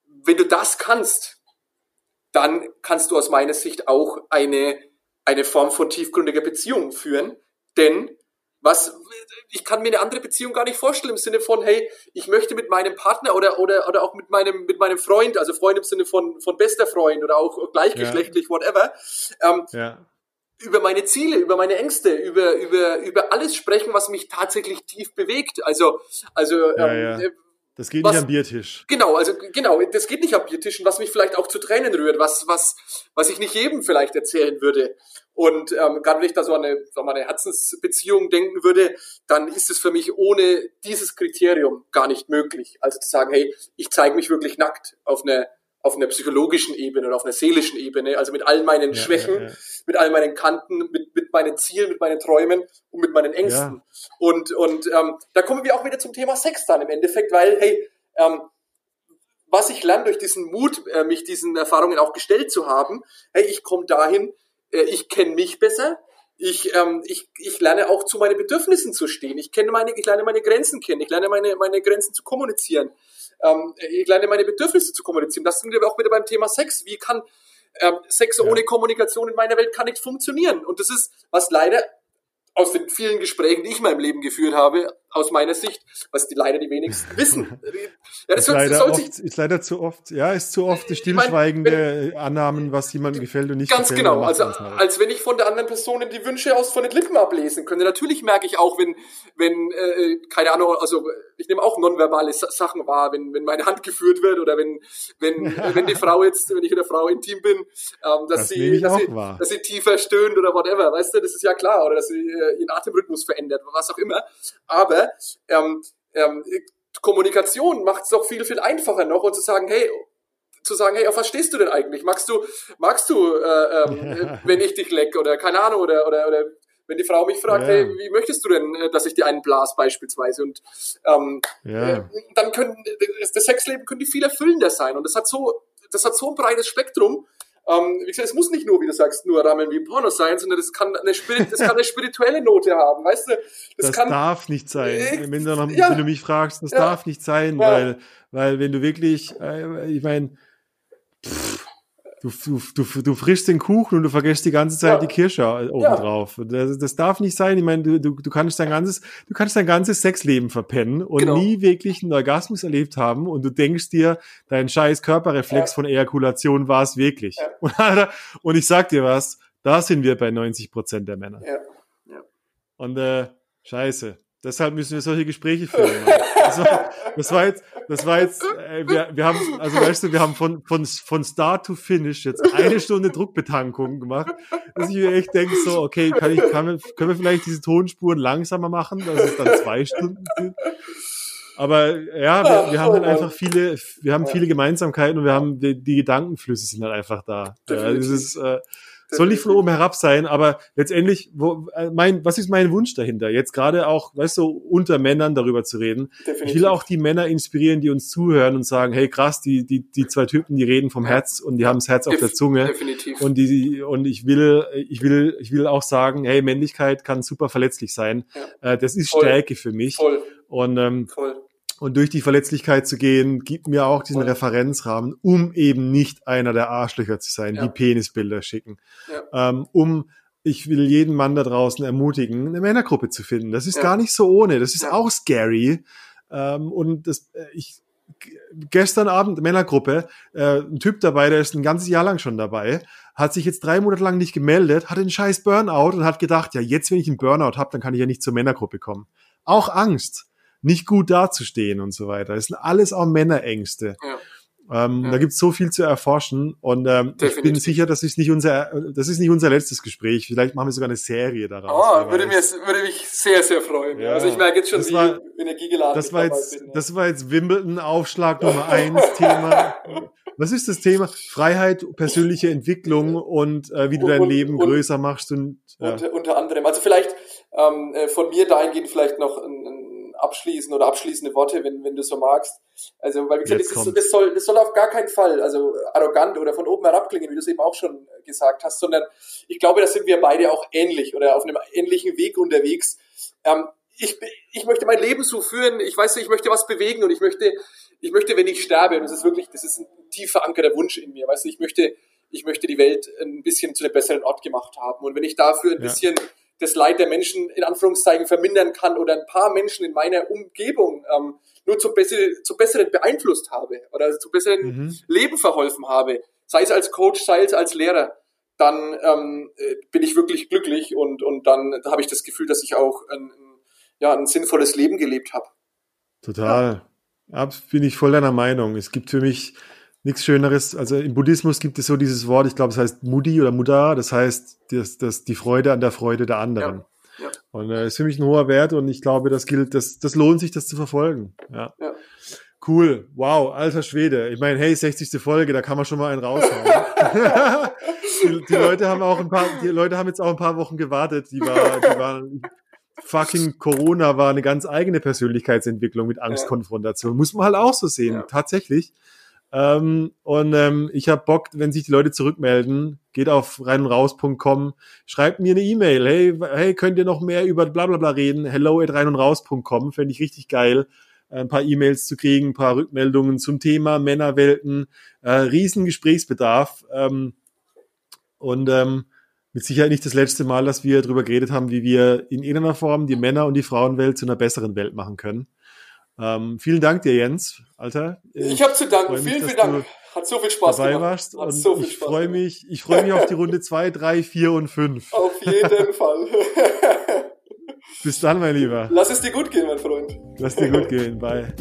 wenn du das kannst, dann kannst du aus meiner Sicht auch eine eine Form von tiefgründiger Beziehung führen. Denn was, ich kann mir eine andere Beziehung gar nicht vorstellen im Sinne von, hey, ich möchte mit meinem Partner oder, oder, oder auch mit meinem, mit meinem Freund, also Freund im Sinne von, von bester Freund oder auch gleichgeschlechtlich, ja. whatever, ähm, ja. über meine Ziele, über meine Ängste, über, über, über alles sprechen, was mich tatsächlich tief bewegt. Also, also,
ja, ähm, das geht was, nicht am Biertisch.
Genau, also genau, das geht nicht am Biertisch und was mich vielleicht auch zu Tränen rührt, was, was, was ich nicht jedem vielleicht erzählen würde. Und ähm, gerade wenn ich da so an eine, so eine Herzensbeziehung denken würde, dann ist es für mich ohne dieses Kriterium gar nicht möglich. Also zu sagen, hey, ich zeige mich wirklich nackt auf einer auf einer psychologischen Ebene oder auf einer seelischen Ebene, also mit all meinen ja, Schwächen, ja, ja. mit all meinen Kanten, mit, mit meinen Zielen, mit meinen Träumen und mit meinen Ängsten. Und, und ähm, da kommen wir auch wieder zum Thema Sex dann im Endeffekt, weil, hey, ähm, was ich lerne durch diesen Mut, äh, mich diesen Erfahrungen auch gestellt zu haben, hey, ich komme dahin, äh, ich kenne mich besser, ich, ähm, ich, ich lerne auch zu meinen Bedürfnissen zu stehen. Ich kenne meine, ich lerne meine Grenzen kennen. Ich lerne meine, meine Grenzen zu kommunizieren. Ähm, ich lerne meine Bedürfnisse zu kommunizieren. Das sind wir auch wieder beim Thema Sex. Wie kann ähm, Sex ja. ohne Kommunikation in meiner Welt kann nicht funktionieren? Und das ist, was leider aus den vielen Gesprächen, die ich in meinem Leben geführt habe, aus meiner Sicht, was die leider die wenigsten wissen.
Ja, das ist, leider oft, ist leider zu oft, ja, ist zu oft die stillschweigende ich mein, Annahmen, was jemandem gefällt und nicht
ganz
gefällt.
Ganz genau, also als wenn ich von der anderen Person die Wünsche aus von den Lippen ablesen könnte. Natürlich merke ich auch, wenn, wenn, äh, keine Ahnung, also ich nehme auch nonverbale Sachen wahr, wenn, wenn meine Hand geführt wird oder wenn, wenn, wenn die Frau jetzt, wenn ich mit der Frau intim bin, ähm, dass, das sie, dass, sie, dass sie tiefer stöhnt oder whatever, weißt du, das ist ja klar, oder dass sie äh, ihren Atemrhythmus verändert, was auch immer. Aber ähm, ähm, Kommunikation macht es doch viel, viel einfacher noch und zu sagen, hey, zu sagen, hey, auf was stehst du denn eigentlich? Magst du, magst du, äh, ähm, wenn ich dich leck oder keine Ahnung oder oder oder wenn die Frau mich fragt, ja. hey, wie möchtest du denn, äh, dass ich dir einen blas beispielsweise? Und ähm, ja. äh, dann können das Sexleben könnte viel erfüllender sein und das hat so, das hat so ein breites Spektrum ähm, wie gesagt, es muss nicht nur, wie du sagst, nur Rammeln wie Porno sein, sondern das kann eine, Spirit, das kann eine spirituelle Note haben, weißt du?
Das, das kann, darf nicht sein. Äh, wenn, du ja, wenn du mich fragst, das ja, darf nicht sein, ja. weil, weil wenn du wirklich, äh, ich meine, Du, du, du, du frischst den Kuchen und du vergisst die ganze Zeit ja. die Kirsche obendrauf. Ja. Das, das darf nicht sein. Ich meine, du, du, du kannst dein ganzes, du kannst dein ganzes Sexleben verpennen und genau. nie wirklich einen Orgasmus erlebt haben und du denkst dir, dein scheiß Körperreflex ja. von Ejakulation war es wirklich. Und, und ich sag dir was, da sind wir bei 90 Prozent der Männer. Ja. Ja. Und äh, scheiße. Deshalb müssen wir solche Gespräche führen. Das war, das war jetzt, das war jetzt, äh, wir, wir haben, also weißt du, wir haben von, von, von Start to Finish jetzt eine Stunde Druckbetankung gemacht, dass ich mir echt denke, so, okay, kann ich, kann, können wir vielleicht diese Tonspuren langsamer machen, dass es dann zwei Stunden sind? Aber ja, wir, wir haben dann einfach viele, wir haben viele Gemeinsamkeiten und wir haben die, die Gedankenflüsse sind dann einfach da. Ja, das ist, äh, soll nicht von oben herab sein, aber letztendlich, wo, äh, mein, was ist mein Wunsch dahinter? Jetzt gerade auch, weißt du, unter Männern darüber zu reden. Definitiv. Ich will auch die Männer inspirieren, die uns zuhören und sagen, hey krass, die, die, die zwei Typen, die reden vom Herz und die haben das Herz auf der Zunge. Definitiv. Und die, und ich will, ich will, ich will auch sagen, hey, Männlichkeit kann super verletzlich sein. Ja. Äh, das ist Voll. Stärke für mich. Voll. Und ähm, Voll und durch die Verletzlichkeit zu gehen, gibt mir auch diesen Referenzrahmen, um eben nicht einer der Arschlöcher zu sein, ja. die Penisbilder schicken. Ja. Ähm, um, ich will jeden Mann da draußen ermutigen, eine Männergruppe zu finden. Das ist ja. gar nicht so ohne. Das ist auch scary. Ähm, und das, äh, ich, gestern Abend Männergruppe, äh, ein Typ dabei, der ist ein ganzes Jahr lang schon dabei, hat sich jetzt drei Monate lang nicht gemeldet, hat einen scheiß Burnout und hat gedacht, ja, jetzt, wenn ich einen Burnout habe, dann kann ich ja nicht zur Männergruppe kommen. Auch Angst nicht gut dazustehen und so weiter. Das sind alles auch Männerängste. Ja. Ähm, ja. Da gibt's so viel zu erforschen und ähm, ich bin sicher, das ist nicht unser, das ist nicht unser letztes Gespräch. Vielleicht machen wir sogar eine Serie daraus.
Oh, würde, mir, würde mich sehr, sehr freuen. Ja. Also ich merke jetzt schon, das wie war, energiegeladen
das war jetzt, bin. Das war jetzt Wimbledon Aufschlag Nummer eins Thema. Was ist das Thema? Freiheit, persönliche Entwicklung und äh, wie du dein und, Leben und, größer machst und
ja. unter, unter anderem. Also vielleicht ähm, äh, von mir dahingehend vielleicht noch ein abschließen oder abschließende Worte, wenn, wenn du so magst. Also, weil wie gesagt, das, ist, das, soll, das soll auf gar keinen Fall, also arrogant oder von oben herab klingen, wie du es eben auch schon gesagt hast, sondern ich glaube, da sind wir beide auch ähnlich oder auf einem ähnlichen Weg unterwegs. Ähm, ich, ich möchte mein Leben so führen, ich weiß, ich möchte was bewegen und ich möchte, ich möchte, wenn ich sterbe, und das ist wirklich, das ist ein tief verankerter Wunsch in mir, weißt du, ich möchte, ich möchte die Welt ein bisschen zu einem besseren Ort gemacht haben. Und wenn ich dafür ein ja. bisschen das Leid der Menschen in Anführungszeichen vermindern kann oder ein paar Menschen in meiner Umgebung ähm, nur zu, besser, zu besseren beeinflusst habe oder zu besseren mhm. Leben verholfen habe, sei es als Coach, sei es als Lehrer, dann ähm, äh, bin ich wirklich glücklich und, und dann habe ich das Gefühl, dass ich auch ein, ja, ein sinnvolles Leben gelebt habe.
Total. Ja. Bin ich voll deiner Meinung. Es gibt für mich nichts Schöneres. Also im Buddhismus gibt es so dieses Wort, ich glaube, es heißt Mudi oder Muda, das heißt, das, das, die Freude an der Freude der anderen. Ja. Ja. Und äh, ist für mich ein hoher Wert und ich glaube, das gilt, das, das lohnt sich, das zu verfolgen. Ja. ja. Cool, wow, alter Schwede. Ich meine, hey, 60. Folge, da kann man schon mal einen raushauen. die, die, Leute haben auch ein paar, die Leute haben jetzt auch ein paar Wochen gewartet. Die war, die waren, fucking Corona war eine ganz eigene Persönlichkeitsentwicklung mit Angstkonfrontation. Muss man halt auch so sehen, ja. tatsächlich. Ähm, und ähm, ich habe Bock, wenn sich die Leute zurückmelden, geht auf reinundraus.com, schreibt mir eine E-Mail, hey, hey, könnt ihr noch mehr über bla bla bla reden? Hello at reinundraus.com, fände ich richtig geil, ein paar E-Mails zu kriegen, ein paar Rückmeldungen zum Thema Männerwelten, äh, riesen Gesprächsbedarf. Ähm, und ähm, mit Sicherheit nicht das letzte Mal, dass wir darüber geredet haben, wie wir in irgendeiner Form die Männer- und die Frauenwelt zu einer besseren Welt machen können. Ähm, vielen Dank dir, Jens, Alter.
Ich, ich habe zu danken. Mich, vielen, vielen Dank. Hat so viel Spaß
dabei
gemacht.
Warst und so ich freue mich, ich freue mich auf die Runde 2, 3, 4 und 5.
Auf jeden Fall.
Bis dann, mein Lieber.
Lass es dir gut gehen, mein Freund.
Lass dir gut gehen. Bye.